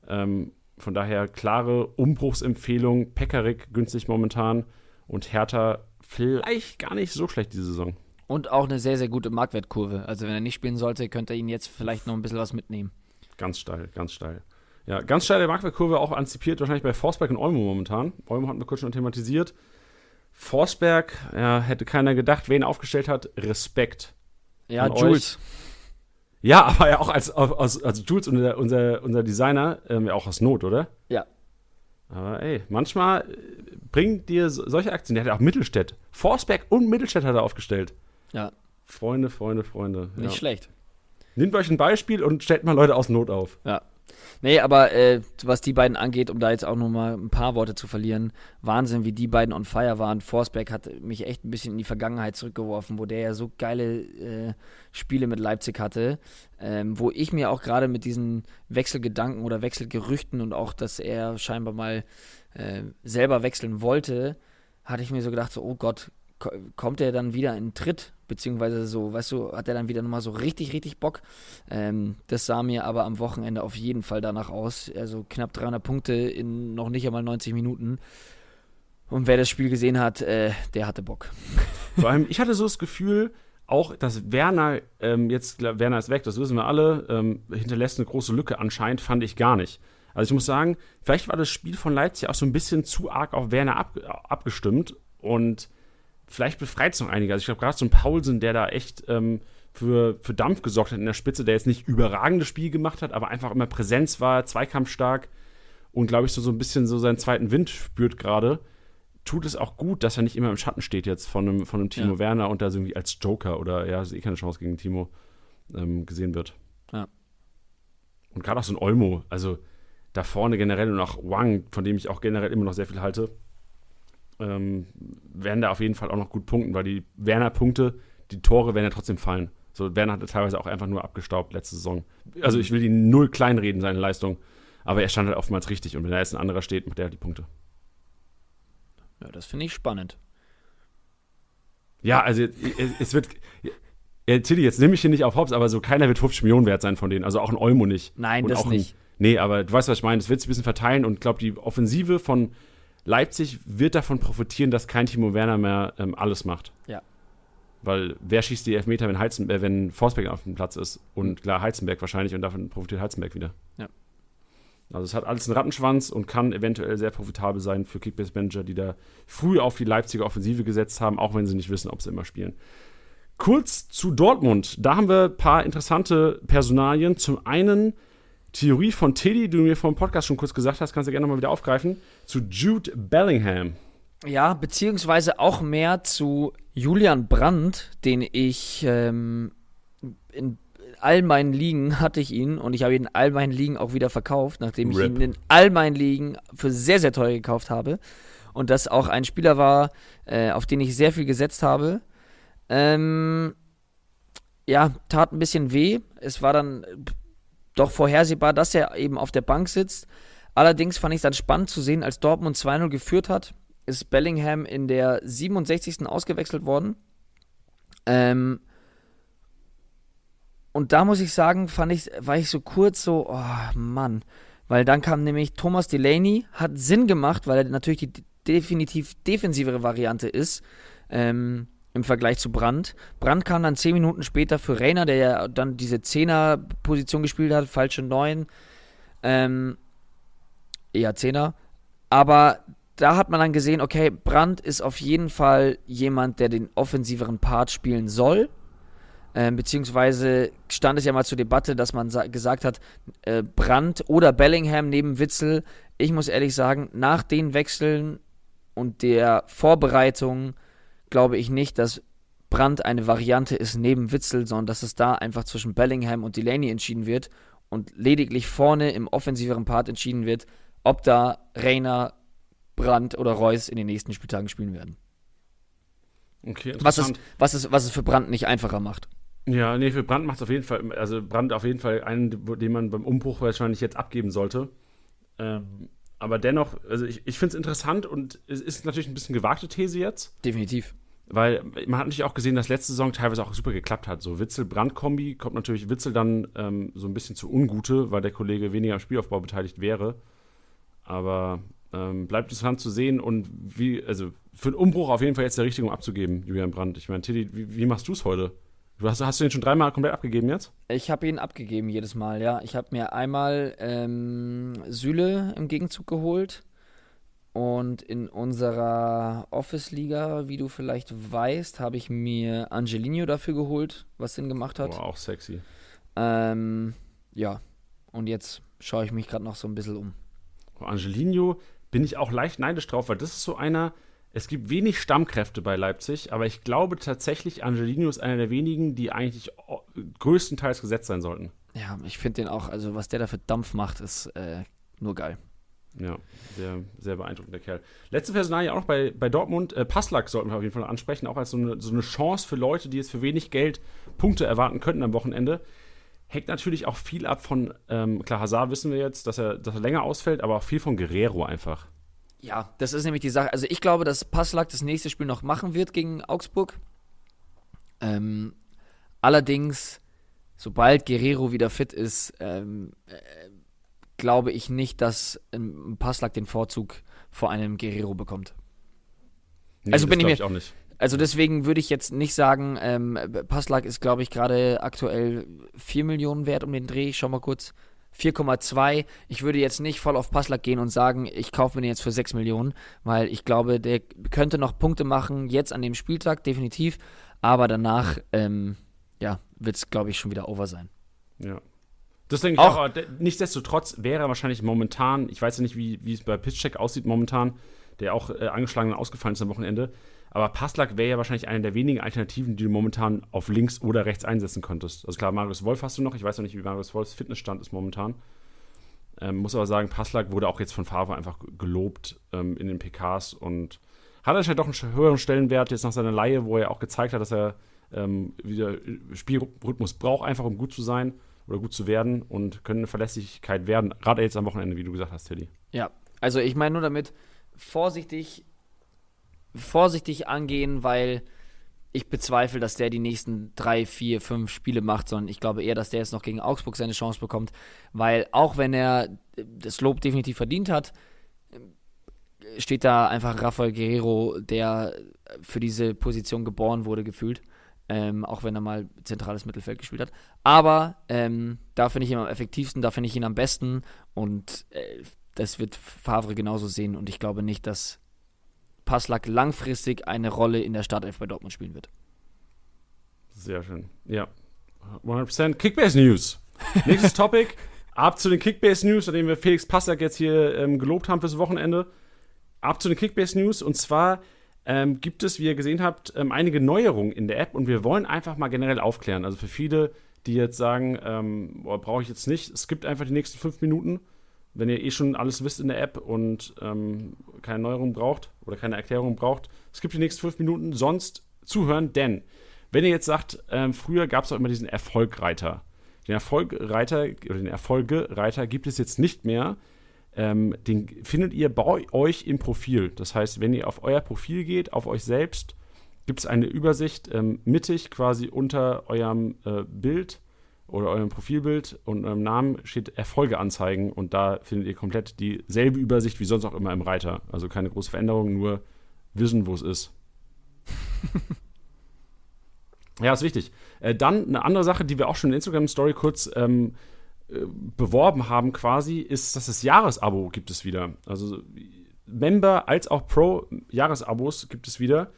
Ähm, von daher klare Umbruchsempfehlung. Pekarik günstig momentan und Hertha vielleicht gar nicht so schlecht diese Saison. Und auch eine sehr, sehr gute Marktwertkurve. Also wenn er nicht spielen sollte, könnte er ihn jetzt vielleicht noch ein bisschen was mitnehmen. Ganz steil, ganz steil. Ja, ganz steile Marktwertkurve auch antizipiert, wahrscheinlich bei Forsberg und Olmo momentan. Olmo hatten wir kurz schon thematisiert. Forsberg, ja, hätte keiner gedacht, wen aufgestellt hat. Respekt. Ja, Jules. Euch. Ja, aber ja auch als, als, als Jules, unser, unser, unser Designer, ähm, ja auch aus Not, oder? Ja. Aber ey, manchmal äh, bringt dir solche Aktien. Der hat auch Mittelstädt. Forsberg und Mittelstädt hat er aufgestellt. Ja. Freunde, Freunde, Freunde. Nicht ja. schlecht. Nehmt euch ein Beispiel und stellt mal Leute aus Not auf. Ja. Nee, aber äh, was die beiden angeht, um da jetzt auch noch mal ein paar Worte zu verlieren, Wahnsinn, wie die beiden on fire waren. Forsberg hat mich echt ein bisschen in die Vergangenheit zurückgeworfen, wo der ja so geile äh, Spiele mit Leipzig hatte, ähm, wo ich mir auch gerade mit diesen Wechselgedanken oder Wechselgerüchten und auch, dass er scheinbar mal äh, selber wechseln wollte, hatte ich mir so gedacht, so, oh Gott, kommt er dann wieder in Tritt, beziehungsweise so, weißt du, hat er dann wieder nochmal so richtig, richtig Bock. Ähm, das sah mir aber am Wochenende auf jeden Fall danach aus. Also knapp 300 Punkte in noch nicht einmal 90 Minuten. Und wer das Spiel gesehen hat, äh, der hatte Bock. Vor allem, ich hatte so das Gefühl, auch, dass Werner, ähm, jetzt, Werner ist weg, das wissen wir alle, ähm, hinterlässt eine große Lücke anscheinend, fand ich gar nicht. Also ich muss sagen, vielleicht war das Spiel von Leipzig auch so ein bisschen zu arg auf Werner ab, abgestimmt und vielleicht befreit es noch einige. Also ich glaube, gerade so ein Paulsen, der da echt ähm, für, für Dampf gesorgt hat in der Spitze, der jetzt nicht überragendes Spiel gemacht hat, aber einfach immer Präsenz war, zweikampfstark und glaube ich so, so ein bisschen so seinen zweiten Wind spürt gerade, tut es auch gut, dass er nicht immer im Schatten steht jetzt von einem, von einem Timo ja. Werner und da irgendwie als Joker oder ja, ist eh keine Chance gegen Timo ähm, gesehen wird. Ja. Und gerade auch so ein Olmo, also da vorne generell und auch Wang, von dem ich auch generell immer noch sehr viel halte, ähm, werden da auf jeden Fall auch noch gut punkten, weil die Werner-Punkte, die Tore werden ja trotzdem fallen. So, Werner hatte teilweise auch einfach nur abgestaubt letzte Saison. Also ich will ihn null kleinreden, seine Leistung. Aber er stand halt oftmals richtig und wenn da jetzt ein anderer steht, macht er halt die Punkte. Ja, das finde ich spannend. Ja, also es wird. Ja, Tilly, jetzt nehme ich ihn nicht auf Hops, aber so keiner wird 50 Millionen wert sein von denen. Also auch ein Olmo nicht. Nein, und das nicht. Ein, nee, aber du weißt, was ich meine. Es wird sich ein bisschen verteilen und ich glaube, die Offensive von Leipzig wird davon profitieren, dass kein Timo Werner mehr ähm, alles macht. Ja. Weil wer schießt die Elfmeter, wenn, Heizen, äh, wenn Forsberg auf dem Platz ist? Und klar, Heizenberg wahrscheinlich und davon profitiert Heizenberg wieder. Ja. Also es hat alles einen Rattenschwanz und kann eventuell sehr profitabel sein für Kickbase-Manager, die da früh auf die Leipziger Offensive gesetzt haben, auch wenn sie nicht wissen, ob sie immer spielen. Kurz zu Dortmund. Da haben wir ein paar interessante Personalien. Zum einen Theorie von Teddy, die du mir vor dem Podcast schon kurz gesagt hast, kannst du gerne nochmal wieder aufgreifen, zu Jude Bellingham. Ja, beziehungsweise auch mehr zu Julian Brandt, den ich ähm, in all meinen Ligen hatte ich ihn und ich habe ihn in all meinen Ligen auch wieder verkauft, nachdem Rip. ich ihn in all meinen Ligen für sehr, sehr teuer gekauft habe. Und das auch ein Spieler war, äh, auf den ich sehr viel gesetzt habe. Ähm, ja, tat ein bisschen weh. Es war dann doch vorhersehbar, dass er eben auf der Bank sitzt. Allerdings fand ich es dann spannend zu sehen, als Dortmund 2-0 geführt hat, ist Bellingham in der 67. ausgewechselt worden. Ähm, und da muss ich sagen, fand ich, war ich so kurz so, oh Mann. Weil dann kam nämlich Thomas Delaney, hat Sinn gemacht, weil er natürlich die definitiv defensivere Variante ist. Ähm, im Vergleich zu Brandt. Brandt kam dann zehn Minuten später für Reiner, der ja dann diese Zehner-Position gespielt hat, falsche Neun. Ähm, eher Zehner. Aber da hat man dann gesehen, okay, Brandt ist auf jeden Fall jemand, der den offensiveren Part spielen soll. Ähm, beziehungsweise stand es ja mal zur Debatte, dass man gesagt hat, äh, Brandt oder Bellingham neben Witzel. Ich muss ehrlich sagen, nach den Wechseln und der Vorbereitung glaube ich nicht, dass Brandt eine Variante ist neben Witzel, sondern dass es da einfach zwischen Bellingham und Delaney entschieden wird und lediglich vorne im offensiveren Part entschieden wird, ob da Reiner, Brandt oder Reus in den nächsten Spieltagen spielen werden. Okay, was, es, was, es, was es für Brandt nicht einfacher macht. Ja, nee, für Brand macht es auf jeden Fall, also Brand auf jeden Fall einen, den man beim Umbruch wahrscheinlich jetzt abgeben sollte. Ähm, aber dennoch, also ich, ich finde es interessant und es ist natürlich ein bisschen gewagte These jetzt. Definitiv. Weil man hat natürlich auch gesehen, dass letzte Saison teilweise auch super geklappt hat. So Witzel-Brand-Kombi kommt natürlich Witzel dann ähm, so ein bisschen zu Ungute, weil der Kollege weniger am Spielaufbau beteiligt wäre. Aber ähm, bleibt interessant zu sehen und wie, also für den Umbruch auf jeden Fall jetzt der Richtung, um abzugeben, Julian Brandt. Ich meine, Tilly, wie, wie machst du es heute? Du hast, hast du den schon dreimal komplett abgegeben jetzt? Ich habe ihn abgegeben jedes Mal, ja. Ich habe mir einmal ähm, Süle im Gegenzug geholt. Und in unserer Office-Liga, wie du vielleicht weißt, habe ich mir Angelino dafür geholt, was Sinn gemacht hat. Oh, auch sexy. Ähm, ja, und jetzt schaue ich mich gerade noch so ein bisschen um. Angelino bin ich auch leicht neidisch drauf, weil das ist so einer, es gibt wenig Stammkräfte bei Leipzig, aber ich glaube tatsächlich, Angelino ist einer der wenigen, die eigentlich größtenteils gesetzt sein sollten. Ja, ich finde den auch, also was der da für Dampf macht, ist äh, nur geil. Ja, sehr, sehr beeindruckender Kerl. Letzte Personalie auch noch bei, bei Dortmund. Äh, Passlack sollten wir auf jeden Fall ansprechen, auch als so eine, so eine Chance für Leute, die jetzt für wenig Geld Punkte erwarten könnten am Wochenende. Hängt natürlich auch viel ab von, ähm, klar, Hazard wissen wir jetzt, dass er, dass er länger ausfällt, aber auch viel von Guerrero einfach. Ja, das ist nämlich die Sache. Also ich glaube, dass Passlack das nächste Spiel noch machen wird gegen Augsburg. Ähm, allerdings, sobald Guerrero wieder fit ist, ähm, äh, glaube ich nicht, dass ein Passlack den Vorzug vor einem Guerrero bekommt. Nee, also bin ich mir ich auch nicht. Also deswegen würde ich jetzt nicht sagen, ähm, Passlack ist, glaube ich, gerade aktuell 4 Millionen wert um den Dreh. Ich schau mal kurz. 4,2. Ich würde jetzt nicht voll auf Passlack gehen und sagen, ich kaufe mir den jetzt für 6 Millionen, weil ich glaube, der könnte noch Punkte machen, jetzt an dem Spieltag, definitiv. Aber danach, ähm, ja, wird es, glaube ich, schon wieder over sein. Ja. Das denke ich auch. auch nichtsdestotrotz wäre er wahrscheinlich momentan, ich weiß ja nicht, wie, wie es bei Pitchcheck aussieht momentan, der auch äh, angeschlagen und ausgefallen ist am Wochenende. Aber Passlack wäre ja wahrscheinlich eine der wenigen Alternativen, die du momentan auf links oder rechts einsetzen könntest. Also klar, Marius Wolf hast du noch. Ich weiß noch nicht, wie Marius Wolfs Fitnessstand ist momentan. Ähm, muss aber sagen, Passlack wurde auch jetzt von Favre einfach gelobt ähm, in den PKs und hat anscheinend doch einen höheren Stellenwert jetzt nach seiner Laie, wo er auch gezeigt hat, dass er ähm, wieder Spielrhythmus braucht, einfach um gut zu sein oder gut zu werden und können eine Verlässlichkeit werden. Gerade jetzt am Wochenende, wie du gesagt hast, Teddy. Ja, also ich meine nur damit vorsichtig vorsichtig angehen, weil ich bezweifle, dass der die nächsten drei, vier, fünf Spiele macht, sondern ich glaube eher, dass der jetzt noch gegen Augsburg seine Chance bekommt, weil auch wenn er das Lob definitiv verdient hat, steht da einfach Rafael Guerrero, der für diese Position geboren wurde, gefühlt. Ähm, auch wenn er mal zentrales Mittelfeld gespielt hat. Aber ähm, da finde ich ihn am effektivsten, da finde ich ihn am besten und äh, das wird Favre genauso sehen und ich glaube nicht, dass Passlack langfristig eine Rolle in der Startelf bei Dortmund spielen wird. Sehr schön. Ja. 100% Kickbase News. Nächstes Topic. Ab zu den Kickbase News, nachdem wir Felix Passlack jetzt hier ähm, gelobt haben fürs Wochenende. Ab zu den Kickbase News. Und zwar ähm, gibt es, wie ihr gesehen habt, ähm, einige Neuerungen in der App. Und wir wollen einfach mal generell aufklären. Also für viele, die jetzt sagen, ähm, brauche ich jetzt nicht. Es gibt einfach die nächsten fünf Minuten wenn ihr eh schon alles wisst in der App und ähm, keine Neuerung braucht oder keine Erklärung braucht, es gibt die nächsten fünf Minuten sonst zuhören, denn wenn ihr jetzt sagt, ähm, früher gab es auch immer diesen Erfolgreiter. Den Erfolgreiter oder den Erfolgereiter gibt es jetzt nicht mehr. Ähm, den findet ihr bei euch im Profil. Das heißt, wenn ihr auf euer Profil geht, auf euch selbst, gibt es eine Übersicht ähm, mittig quasi unter eurem äh, Bild oder eurem Profilbild und eurem Namen steht Erfolge anzeigen und da findet ihr komplett dieselbe Übersicht wie sonst auch immer im Reiter. Also keine große Veränderung, nur wissen, wo es ist. ja, ist wichtig. Äh, dann eine andere Sache, die wir auch schon in der Instagram-Story kurz ähm, äh, beworben haben, quasi, ist, dass das Jahresabo gibt es wieder. Also Member als auch Pro-Jahresabos gibt es wieder.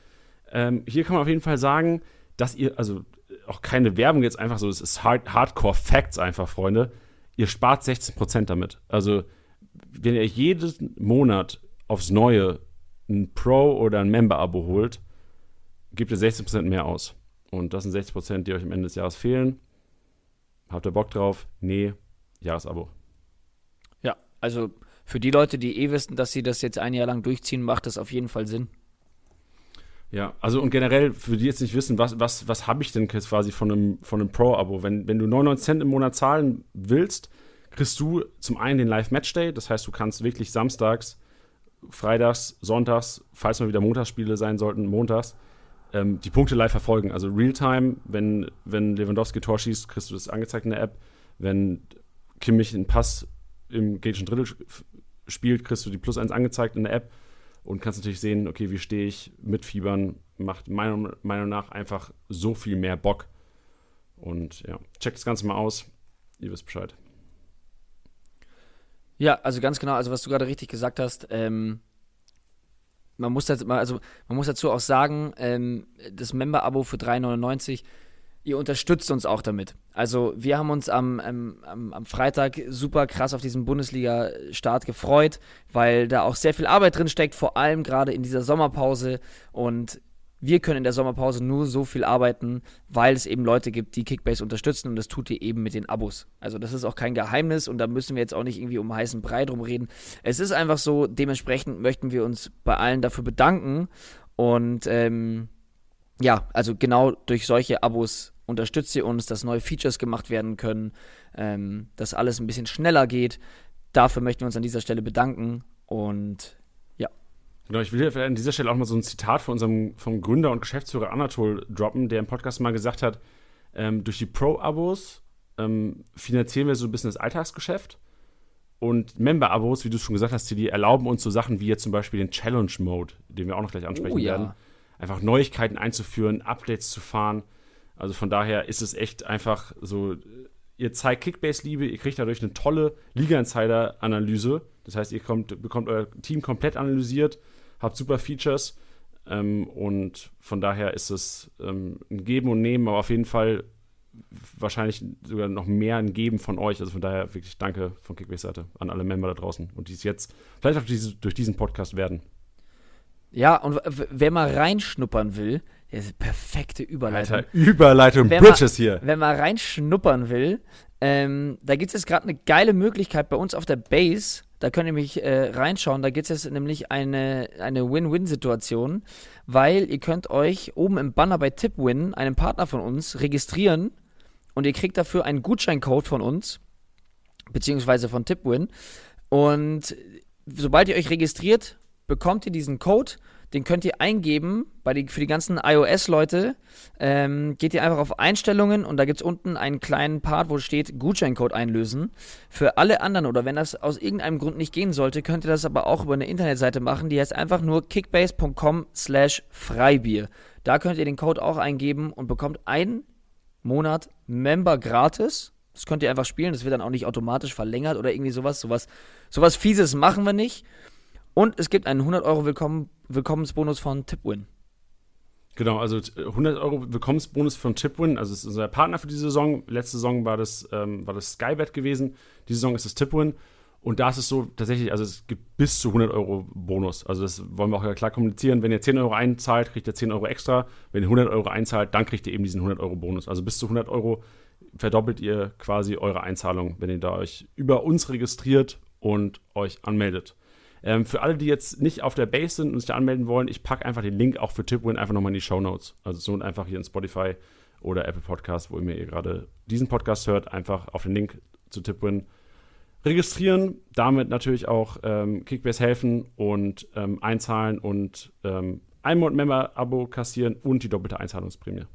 Ähm, hier kann man auf jeden Fall sagen, dass ihr, also auch keine Werbung jetzt einfach so, es ist Hard Hardcore Facts einfach, Freunde. Ihr spart 16% damit. Also, wenn ihr jeden Monat aufs Neue ein Pro- oder ein Member-Abo holt, gebt ihr 16% mehr aus. Und das sind 60%, die euch am Ende des Jahres fehlen. Habt ihr Bock drauf? Nee, Jahresabo. Ja, also für die Leute, die eh wissen, dass sie das jetzt ein Jahr lang durchziehen, macht das auf jeden Fall Sinn. Ja, also und generell, für die jetzt nicht wissen, was, was, was habe ich denn quasi von einem, von einem Pro-Abo? Wenn, wenn du 99 Cent im Monat zahlen willst, kriegst du zum einen den Live-Match-Day, das heißt, du kannst wirklich samstags, freitags, sonntags, falls mal wieder Montagsspiele sein sollten, montags, ähm, die Punkte live verfolgen. Also Realtime, wenn, wenn Lewandowski Tor schießt, kriegst du das angezeigt in der App. Wenn Kimmich einen Pass im gegnerischen Drittel spielt, kriegst du die Plus 1 angezeigt in der App und kannst natürlich sehen, okay, wie stehe ich mit Fiebern, macht meiner Meinung nach einfach so viel mehr Bock. Und ja, checkt das Ganze mal aus, ihr wisst Bescheid. Ja, also ganz genau, also was du gerade richtig gesagt hast, ähm, man muss das, also man muss dazu auch sagen, ähm, das Member-Abo für 3,99 ihr unterstützt uns auch damit. Also wir haben uns am, am, am Freitag super krass auf diesen Bundesliga-Start gefreut, weil da auch sehr viel Arbeit drin steckt, vor allem gerade in dieser Sommerpause. Und wir können in der Sommerpause nur so viel arbeiten, weil es eben Leute gibt, die Kickbase unterstützen und das tut ihr eben mit den Abos. Also das ist auch kein Geheimnis und da müssen wir jetzt auch nicht irgendwie um heißen Brei drum reden. Es ist einfach so, dementsprechend möchten wir uns bei allen dafür bedanken und ähm, ja, also genau durch solche Abos unterstützt ihr uns, dass neue Features gemacht werden können, ähm, dass alles ein bisschen schneller geht. Dafür möchten wir uns an dieser Stelle bedanken und ja. Genau, ich will an dieser Stelle auch mal so ein Zitat von unserem vom Gründer und Geschäftsführer Anatol droppen, der im Podcast mal gesagt hat, ähm, durch die Pro-Abos ähm, finanzieren wir so ein bisschen das Alltagsgeschäft. Und Member-Abos, wie du schon gesagt hast, die erlauben uns so Sachen wie jetzt zum Beispiel den Challenge-Mode, den wir auch noch gleich ansprechen oh, ja. werden. Einfach Neuigkeiten einzuführen, Updates zu fahren. Also von daher ist es echt einfach so, ihr zeigt Kickbase-Liebe, ihr kriegt dadurch eine tolle Liga-Insider-Analyse. Das heißt, ihr kommt, bekommt euer Team komplett analysiert, habt super Features ähm, und von daher ist es ähm, ein Geben und Nehmen, aber auf jeden Fall wahrscheinlich sogar noch mehr ein Geben von euch. Also von daher wirklich danke von Kickbase-Seite an alle Member da draußen und die es jetzt vielleicht auch durch diesen Podcast werden. Ja, und wer mal reinschnuppern will, ja, perfekte Überleitung. Alter, Überleitung, wenn Bridges man, hier. Wenn man reinschnuppern will, ähm, da gibt es jetzt gerade eine geile Möglichkeit bei uns auf der Base. Da könnt ihr mich äh, reinschauen. Da gibt es jetzt nämlich eine, eine Win-Win-Situation, weil ihr könnt euch oben im Banner bei Tipwin, einem Partner von uns, registrieren und ihr kriegt dafür einen Gutscheincode von uns, beziehungsweise von Tipwin. Und sobald ihr euch registriert, bekommt ihr diesen Code den könnt ihr eingeben bei die, für die ganzen iOS-Leute. Ähm, geht ihr einfach auf Einstellungen und da gibt es unten einen kleinen Part, wo steht Gutscheincode einlösen. Für alle anderen oder wenn das aus irgendeinem Grund nicht gehen sollte, könnt ihr das aber auch über eine Internetseite machen. Die heißt einfach nur kickbase.com slash Freibier. Da könnt ihr den Code auch eingeben und bekommt einen Monat Member gratis. Das könnt ihr einfach spielen, das wird dann auch nicht automatisch verlängert oder irgendwie sowas. Sowas, sowas Fieses machen wir nicht. Und es gibt einen 100 Euro Willkommen, Willkommensbonus von Tipwin. Genau, also 100 Euro Willkommensbonus von Tipwin. Also es ist unser Partner für diese Saison. Letzte Saison war das, ähm, war das Skybet gewesen. Diese Saison ist es Tipwin. Und da ist es so tatsächlich, also es gibt bis zu 100 Euro Bonus. Also das wollen wir auch klar kommunizieren. Wenn ihr 10 Euro einzahlt, kriegt ihr 10 Euro extra. Wenn ihr 100 Euro einzahlt, dann kriegt ihr eben diesen 100 Euro Bonus. Also bis zu 100 Euro verdoppelt ihr quasi eure Einzahlung, wenn ihr da euch über uns registriert und euch anmeldet. Ähm, für alle, die jetzt nicht auf der Base sind und sich da anmelden wollen, ich packe einfach den Link auch für Tipwin einfach nochmal in die Show Notes. Also so einfach hier in Spotify oder Apple Podcast, wo ihr mir gerade diesen Podcast hört, einfach auf den Link zu Tipwin registrieren, damit natürlich auch ähm, Kickbase helfen und ähm, einzahlen und ähm, ein Monat-Member-Abo kassieren und die doppelte Einzahlungsprämie.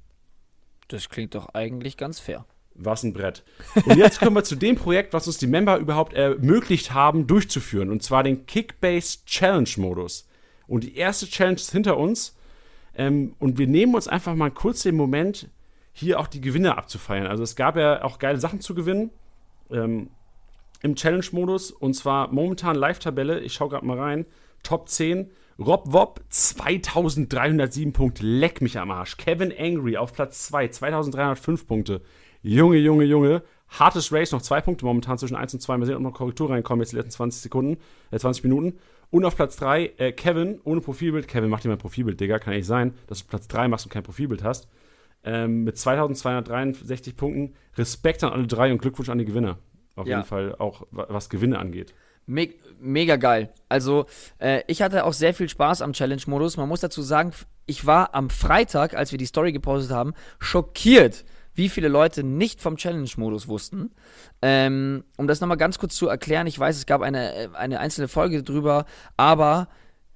Das klingt doch eigentlich ganz fair. Was ein Brett. Und jetzt kommen wir zu dem Projekt, was uns die Member überhaupt ermöglicht haben, durchzuführen. Und zwar den Kickbase Challenge Modus. Und die erste Challenge ist hinter uns. Ähm, und wir nehmen uns einfach mal kurz den Moment, hier auch die Gewinne abzufeiern. Also es gab ja auch geile Sachen zu gewinnen ähm, im Challenge-Modus. Und zwar momentan Live-Tabelle. Ich schaue gerade mal rein. Top 10. Rob Wob 2307 Punkte. Leck mich am Arsch. Kevin Angry auf Platz 2. 2305 Punkte. Junge, Junge, Junge. Hartes Race, noch zwei Punkte momentan zwischen 1 und 2. Mal sehen, ob noch Korrektur reinkommen jetzt die letzten 20 Sekunden, äh, 20 Minuten. Und auf Platz 3, äh, Kevin, ohne Profilbild. Kevin, mach dir mal ein Profilbild, Digga. Kann nicht sein, dass du Platz 3 machst und kein Profilbild hast. Ähm, mit 2263 Punkten. Respekt an alle drei und Glückwunsch an die Gewinner. Auf ja. jeden Fall auch, was Gewinne angeht. Me mega geil. Also, äh, ich hatte auch sehr viel Spaß am Challenge-Modus. Man muss dazu sagen, ich war am Freitag, als wir die Story gepostet haben, schockiert, wie viele Leute nicht vom Challenge-Modus wussten. Ähm, um das nochmal ganz kurz zu erklären, ich weiß, es gab eine, eine einzelne Folge drüber, aber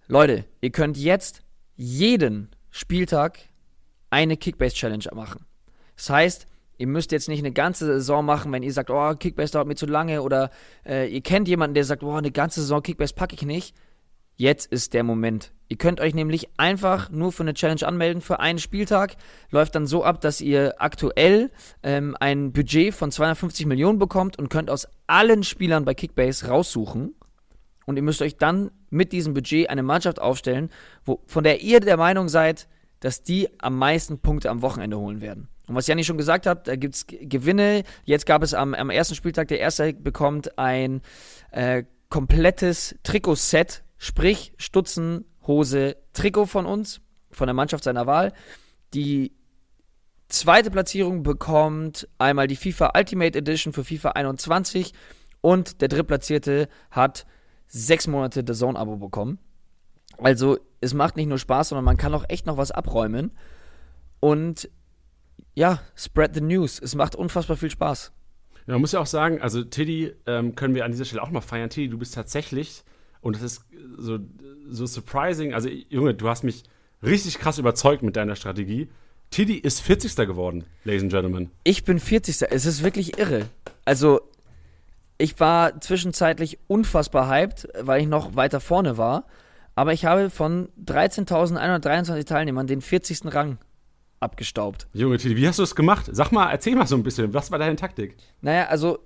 Leute, ihr könnt jetzt jeden Spieltag eine Kickbase-Challenge machen. Das heißt, ihr müsst jetzt nicht eine ganze Saison machen, wenn ihr sagt, oh, Kickbase dauert mir zu lange oder äh, ihr kennt jemanden, der sagt, oh, eine ganze Saison Kickbase packe ich nicht. Jetzt ist der Moment. Ihr könnt euch nämlich einfach nur für eine Challenge anmelden für einen Spieltag. Läuft dann so ab, dass ihr aktuell ähm, ein Budget von 250 Millionen bekommt und könnt aus allen Spielern bei Kickbase raussuchen. Und ihr müsst euch dann mit diesem Budget eine Mannschaft aufstellen, wo, von der ihr der Meinung seid, dass die am meisten Punkte am Wochenende holen werden. Und was Janni schon gesagt hat, da gibt es Gewinne. Jetzt gab es am, am ersten Spieltag, der erste bekommt ein äh, komplettes Trikotset Sprich, Stutzen, Hose, Trikot von uns, von der Mannschaft seiner Wahl. Die zweite Platzierung bekommt einmal die FIFA Ultimate Edition für FIFA 21 und der drittplatzierte hat sechs Monate The Zone-Abo bekommen. Also es macht nicht nur Spaß, sondern man kann auch echt noch was abräumen. Und ja, spread the news. Es macht unfassbar viel Spaß. Ja, man muss ja auch sagen, also Tiddy ähm, können wir an dieser Stelle auch mal feiern. Tiddy, du bist tatsächlich und das ist so, so surprising. Also, Junge, du hast mich richtig krass überzeugt mit deiner Strategie. Tiddy ist 40. geworden, Ladies and Gentlemen. Ich bin 40. Es ist wirklich irre. Also, ich war zwischenzeitlich unfassbar hyped, weil ich noch weiter vorne war. Aber ich habe von 13.123 Teilnehmern den 40. Rang abgestaubt. Junge Titi, wie hast du das gemacht? Sag mal, erzähl mal so ein bisschen. Was war deine Taktik? Naja, also, äh,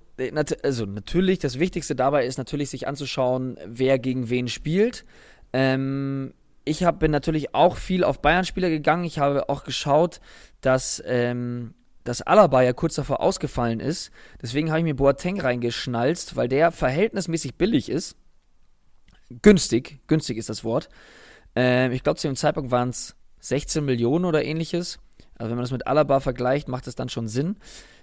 also natürlich, das Wichtigste dabei ist natürlich, sich anzuschauen, wer gegen wen spielt. Ähm, ich hab, bin natürlich auch viel auf Bayern-Spieler gegangen. Ich habe auch geschaut, dass, ähm, dass Alaba ja kurz davor ausgefallen ist. Deswegen habe ich mir Boateng reingeschnalzt, weil der verhältnismäßig billig ist. Günstig, günstig ist das Wort. Ähm, ich glaube, zu dem Zeitpunkt waren es 16 Millionen oder ähnliches. Also wenn man das mit Alaba vergleicht, macht das dann schon Sinn.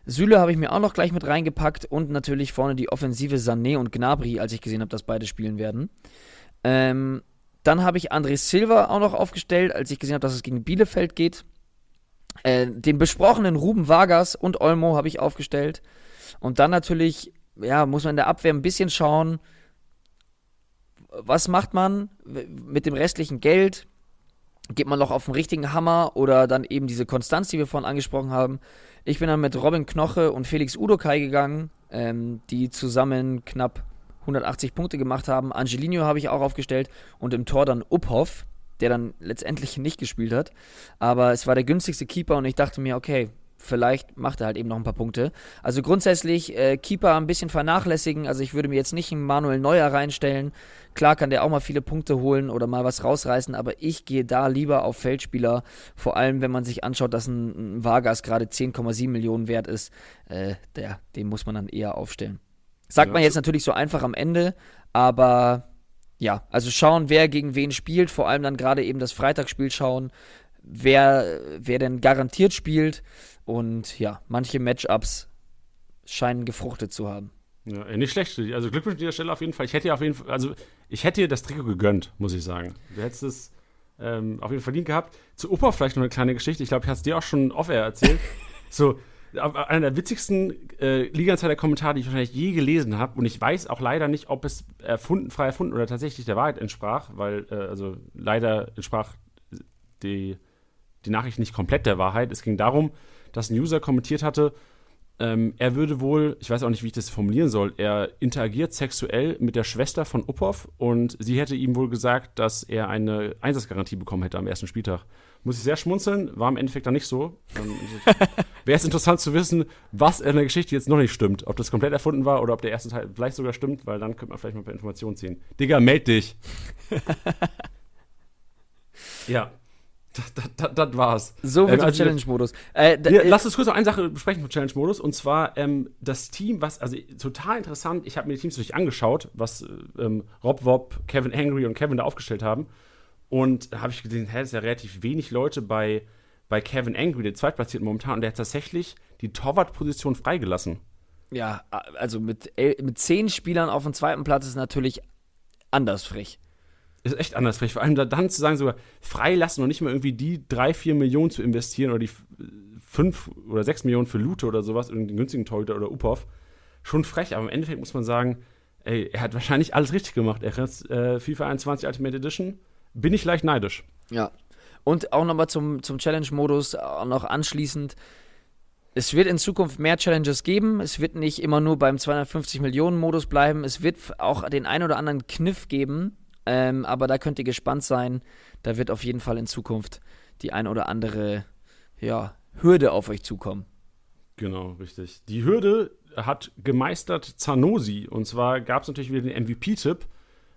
Süle habe ich mir auch noch gleich mit reingepackt und natürlich vorne die Offensive Sané und Gnabry, als ich gesehen habe, dass beide spielen werden. Ähm, dann habe ich André Silva auch noch aufgestellt, als ich gesehen habe, dass es gegen Bielefeld geht. Äh, den besprochenen Ruben Vargas und Olmo habe ich aufgestellt. Und dann natürlich, ja, muss man in der Abwehr ein bisschen schauen, was macht man mit dem restlichen Geld? Geht man noch auf den richtigen Hammer oder dann eben diese Konstanz, die wir vorhin angesprochen haben? Ich bin dann mit Robin Knoche und Felix Udokai gegangen, ähm, die zusammen knapp 180 Punkte gemacht haben. Angelino habe ich auch aufgestellt und im Tor dann Uphoff, der dann letztendlich nicht gespielt hat. Aber es war der günstigste Keeper und ich dachte mir, okay, vielleicht macht er halt eben noch ein paar Punkte. Also grundsätzlich äh, Keeper ein bisschen vernachlässigen. Also ich würde mir jetzt nicht einen Manuel Neuer reinstellen. Klar kann der auch mal viele Punkte holen oder mal was rausreißen, aber ich gehe da lieber auf Feldspieler. Vor allem, wenn man sich anschaut, dass ein, ein Vargas gerade 10,7 Millionen wert ist. Äh, der, den muss man dann eher aufstellen. Sagt man jetzt natürlich so einfach am Ende, aber ja, also schauen, wer gegen wen spielt, vor allem dann gerade eben das Freitagsspiel schauen, wer, wer denn garantiert spielt und ja, manche Matchups scheinen gefruchtet zu haben. Ja, nicht schlecht. Also Glückwunsch an dieser Stelle auf jeden Fall. Ich hätte auf jeden Fall, also ich hätte dir das Trikot gegönnt, muss ich sagen. Du hättest es ähm, auf jeden Fall verdient gehabt. Zu Opa vielleicht noch eine kleine Geschichte. Ich glaube, ich habe es dir auch schon off-air erzählt. so, einer der witzigsten äh, Liga-Insider-Kommentare, die ich wahrscheinlich je gelesen habe. Und ich weiß auch leider nicht, ob es erfunden, frei erfunden oder tatsächlich der Wahrheit entsprach, weil, äh, also leider entsprach die, die Nachricht nicht komplett der Wahrheit. Es ging darum, dass ein User kommentiert hatte, ähm, er würde wohl, ich weiß auch nicht, wie ich das formulieren soll, er interagiert sexuell mit der Schwester von Uphoff und sie hätte ihm wohl gesagt, dass er eine Einsatzgarantie bekommen hätte am ersten Spieltag. Muss ich sehr schmunzeln, war im Endeffekt dann nicht so. Wäre es interessant zu wissen, was in der Geschichte jetzt noch nicht stimmt. Ob das komplett erfunden war oder ob der erste Teil vielleicht sogar stimmt, weil dann könnte man vielleicht mal ein paar Informationen ziehen. Digga, meld dich! ja. Das, das, das, war's. So wird ähm, also, Challenge-Modus. Äh, ja, lass uns kurz noch eine Sache besprechen vom Challenge-Modus. Und zwar ähm, das Team, was, also total interessant, ich habe mir die Teams natürlich angeschaut, was ähm, Rob Wob, Kevin Angry und Kevin da aufgestellt haben. Und da habe ich gesehen, hä, ist ja relativ wenig Leute bei, bei Kevin Angry, der zweitplatziert momentan. Und der hat tatsächlich die Torwartposition freigelassen. Ja, also mit, mit zehn Spielern auf dem zweiten Platz ist natürlich anders frech ist echt anders. Vielleicht vor allem da dann zu sagen, sogar freilassen und nicht mal irgendwie die drei, vier Millionen zu investieren oder die fünf oder sechs Millionen für Lute oder sowas, irgendeinen günstigen Torhüter oder Upov. Schon frech, aber im Endeffekt muss man sagen, ey, er hat wahrscheinlich alles richtig gemacht. Er hat äh, FIFA 21 Ultimate Edition. Bin ich leicht neidisch. Ja. Und auch nochmal zum, zum Challenge-Modus, noch anschließend. Es wird in Zukunft mehr Challenges geben. Es wird nicht immer nur beim 250 Millionen Modus bleiben. Es wird auch den ein oder anderen Kniff geben, ähm, aber da könnt ihr gespannt sein. Da wird auf jeden Fall in Zukunft die ein oder andere ja, Hürde auf euch zukommen. Genau, richtig. Die Hürde hat gemeistert Zanosi. Und zwar gab es natürlich wieder den MVP-Tipp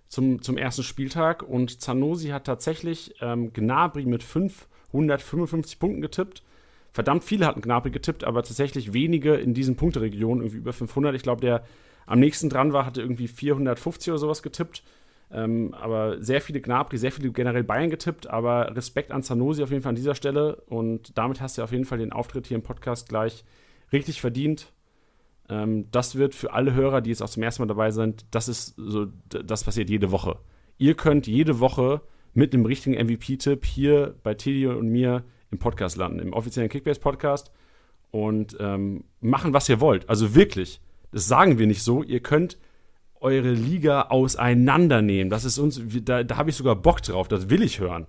zum, zum ersten Spieltag. Und Zanosi hat tatsächlich ähm, Gnabry mit 555 Punkten getippt. Verdammt viele hatten Gnabry getippt, aber tatsächlich wenige in diesen Punkteregionen, irgendwie über 500. Ich glaube, der am nächsten dran war, hatte irgendwie 450 oder sowas getippt. Ähm, aber sehr viele Gnabry, sehr viele generell Bayern getippt, aber Respekt an Zanosi auf jeden Fall an dieser Stelle und damit hast du auf jeden Fall den Auftritt hier im Podcast gleich richtig verdient. Ähm, das wird für alle Hörer, die jetzt auch zum ersten Mal dabei sind, das ist so, das passiert jede Woche. Ihr könnt jede Woche mit einem richtigen MVP-Tipp hier bei Teddy und mir im Podcast landen, im offiziellen Kickbase-Podcast und ähm, machen, was ihr wollt. Also wirklich, das sagen wir nicht so. Ihr könnt eure Liga auseinandernehmen. Das ist uns, da, da habe ich sogar Bock drauf, das will ich hören.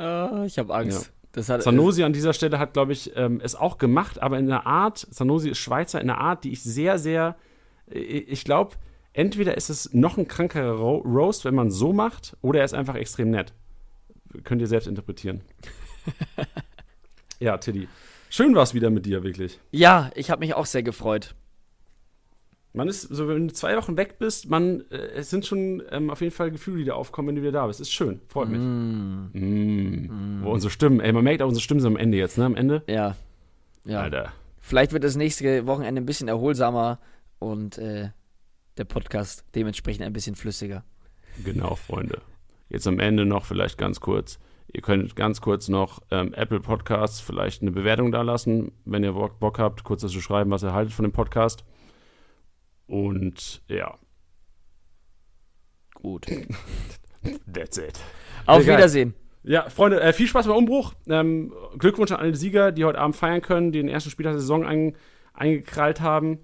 Uh, ich habe Angst. Ja. Das hat, Sanosi an dieser Stelle hat, glaube ich, ähm, es auch gemacht, aber in einer Art, Sanosi ist Schweizer, in einer Art, die ich sehr, sehr, äh, ich glaube, entweder ist es noch ein krankerer Ro Roast, wenn man so macht, oder er ist einfach extrem nett. Könnt ihr selbst interpretieren. Ja, Tiddy. Schön war es wieder mit dir, wirklich. Ja, ich habe mich auch sehr gefreut. Man ist, so wenn du zwei Wochen weg bist, man, äh, es sind schon ähm, auf jeden Fall Gefühle, die da aufkommen, wenn du wieder da bist. Ist schön, freut mich. Mm. Mm. Oh, unsere Stimmen, ey, man merkt auch, unsere Stimmen sind am Ende jetzt, ne? Am Ende. Ja. Ja. Alter. Vielleicht wird das nächste Wochenende ein bisschen erholsamer und äh, der Podcast dementsprechend ein bisschen flüssiger. Genau, Freunde. Jetzt am Ende noch vielleicht ganz kurz. Ihr könnt ganz kurz noch ähm, Apple Podcasts vielleicht eine Bewertung da lassen, wenn ihr Bock habt, kurz dazu schreiben, was ihr haltet von dem Podcast. Und ja. Gut. That's it. Auf Sehr Wiedersehen. Ja, Freunde, äh, viel Spaß beim Umbruch. Ähm, Glückwunsch an alle Sieger, die heute Abend feiern können, die den ersten Spieltag der Saison ein, eingekrallt haben.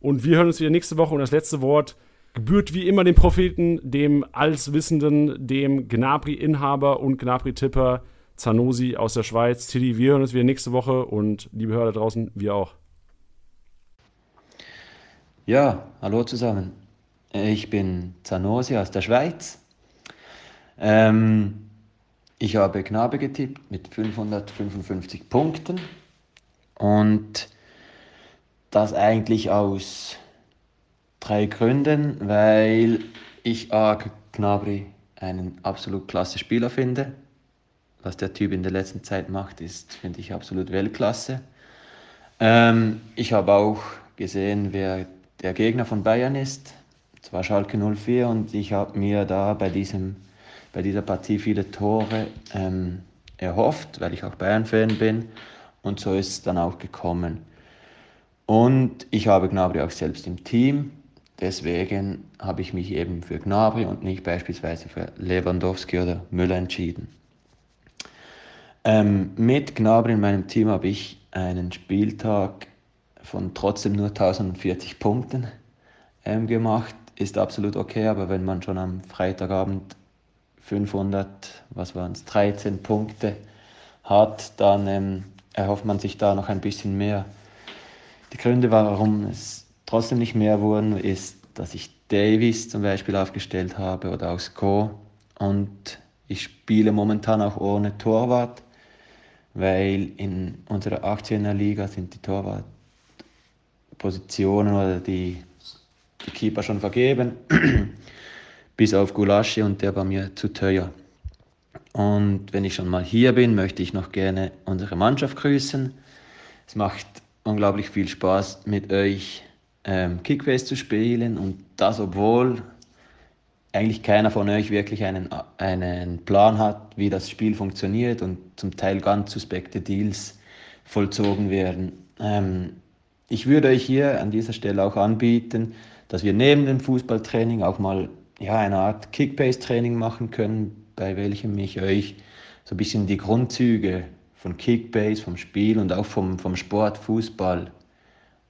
Und wir hören uns wieder nächste Woche. Und das letzte Wort gebührt wie immer dem Propheten, dem Allswissenden, dem Gnabri-Inhaber und Gnabri-Tipper Zanosi aus der Schweiz. Tilly, wir hören uns wieder nächste Woche und liebe Hörer da draußen, wir auch. Ja, hallo zusammen. Ich bin Zanosi aus der Schweiz. Ähm, ich habe Knabe getippt mit 555 Punkten und das eigentlich aus drei Gründen, weil ich A. Gnabry einen absolut klasse Spieler finde. Was der Typ in der letzten Zeit macht, ist, finde ich, absolut Weltklasse. Ähm, ich habe auch gesehen, wer der Gegner von Bayern ist, zwar Schalke 04 und ich habe mir da bei, diesem, bei dieser Partie viele Tore ähm, erhofft, weil ich auch Bayern-Fan bin und so ist es dann auch gekommen. Und ich habe Gnabry auch selbst im Team, deswegen habe ich mich eben für Gnabry und nicht beispielsweise für Lewandowski oder Müller entschieden. Ähm, mit Gnabry in meinem Team habe ich einen Spieltag von trotzdem nur 1040 Punkten ähm, gemacht. Ist absolut okay, aber wenn man schon am Freitagabend 500, was waren es, 13 Punkte hat, dann ähm, erhofft man sich da noch ein bisschen mehr. Die Gründe, warum es trotzdem nicht mehr wurden, ist, dass ich Davis zum Beispiel aufgestellt habe oder auch Sko und ich spiele momentan auch ohne Torwart, weil in unserer 18er Liga sind die Torwart Positionen oder die, die Keeper schon vergeben, bis auf Gulaschi und der war mir zu teuer. Und wenn ich schon mal hier bin, möchte ich noch gerne unsere Mannschaft grüßen. Es macht unglaublich viel Spaß mit euch ähm, Kickbase zu spielen und das, obwohl eigentlich keiner von euch wirklich einen, einen Plan hat, wie das Spiel funktioniert und zum Teil ganz suspekte Deals vollzogen werden. Ähm, ich würde euch hier an dieser Stelle auch anbieten, dass wir neben dem Fußballtraining auch mal ja, eine Art Kickbase-Training machen können, bei welchem ich euch so ein bisschen die Grundzüge von Kickbase, vom Spiel und auch vom, vom Sport, Fußball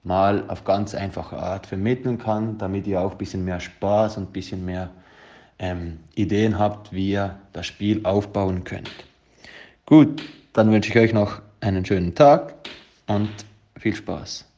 mal auf ganz einfache Art vermitteln kann, damit ihr auch ein bisschen mehr Spaß und ein bisschen mehr ähm, Ideen habt, wie ihr das Spiel aufbauen könnt. Gut, dann wünsche ich euch noch einen schönen Tag und viel Spaß.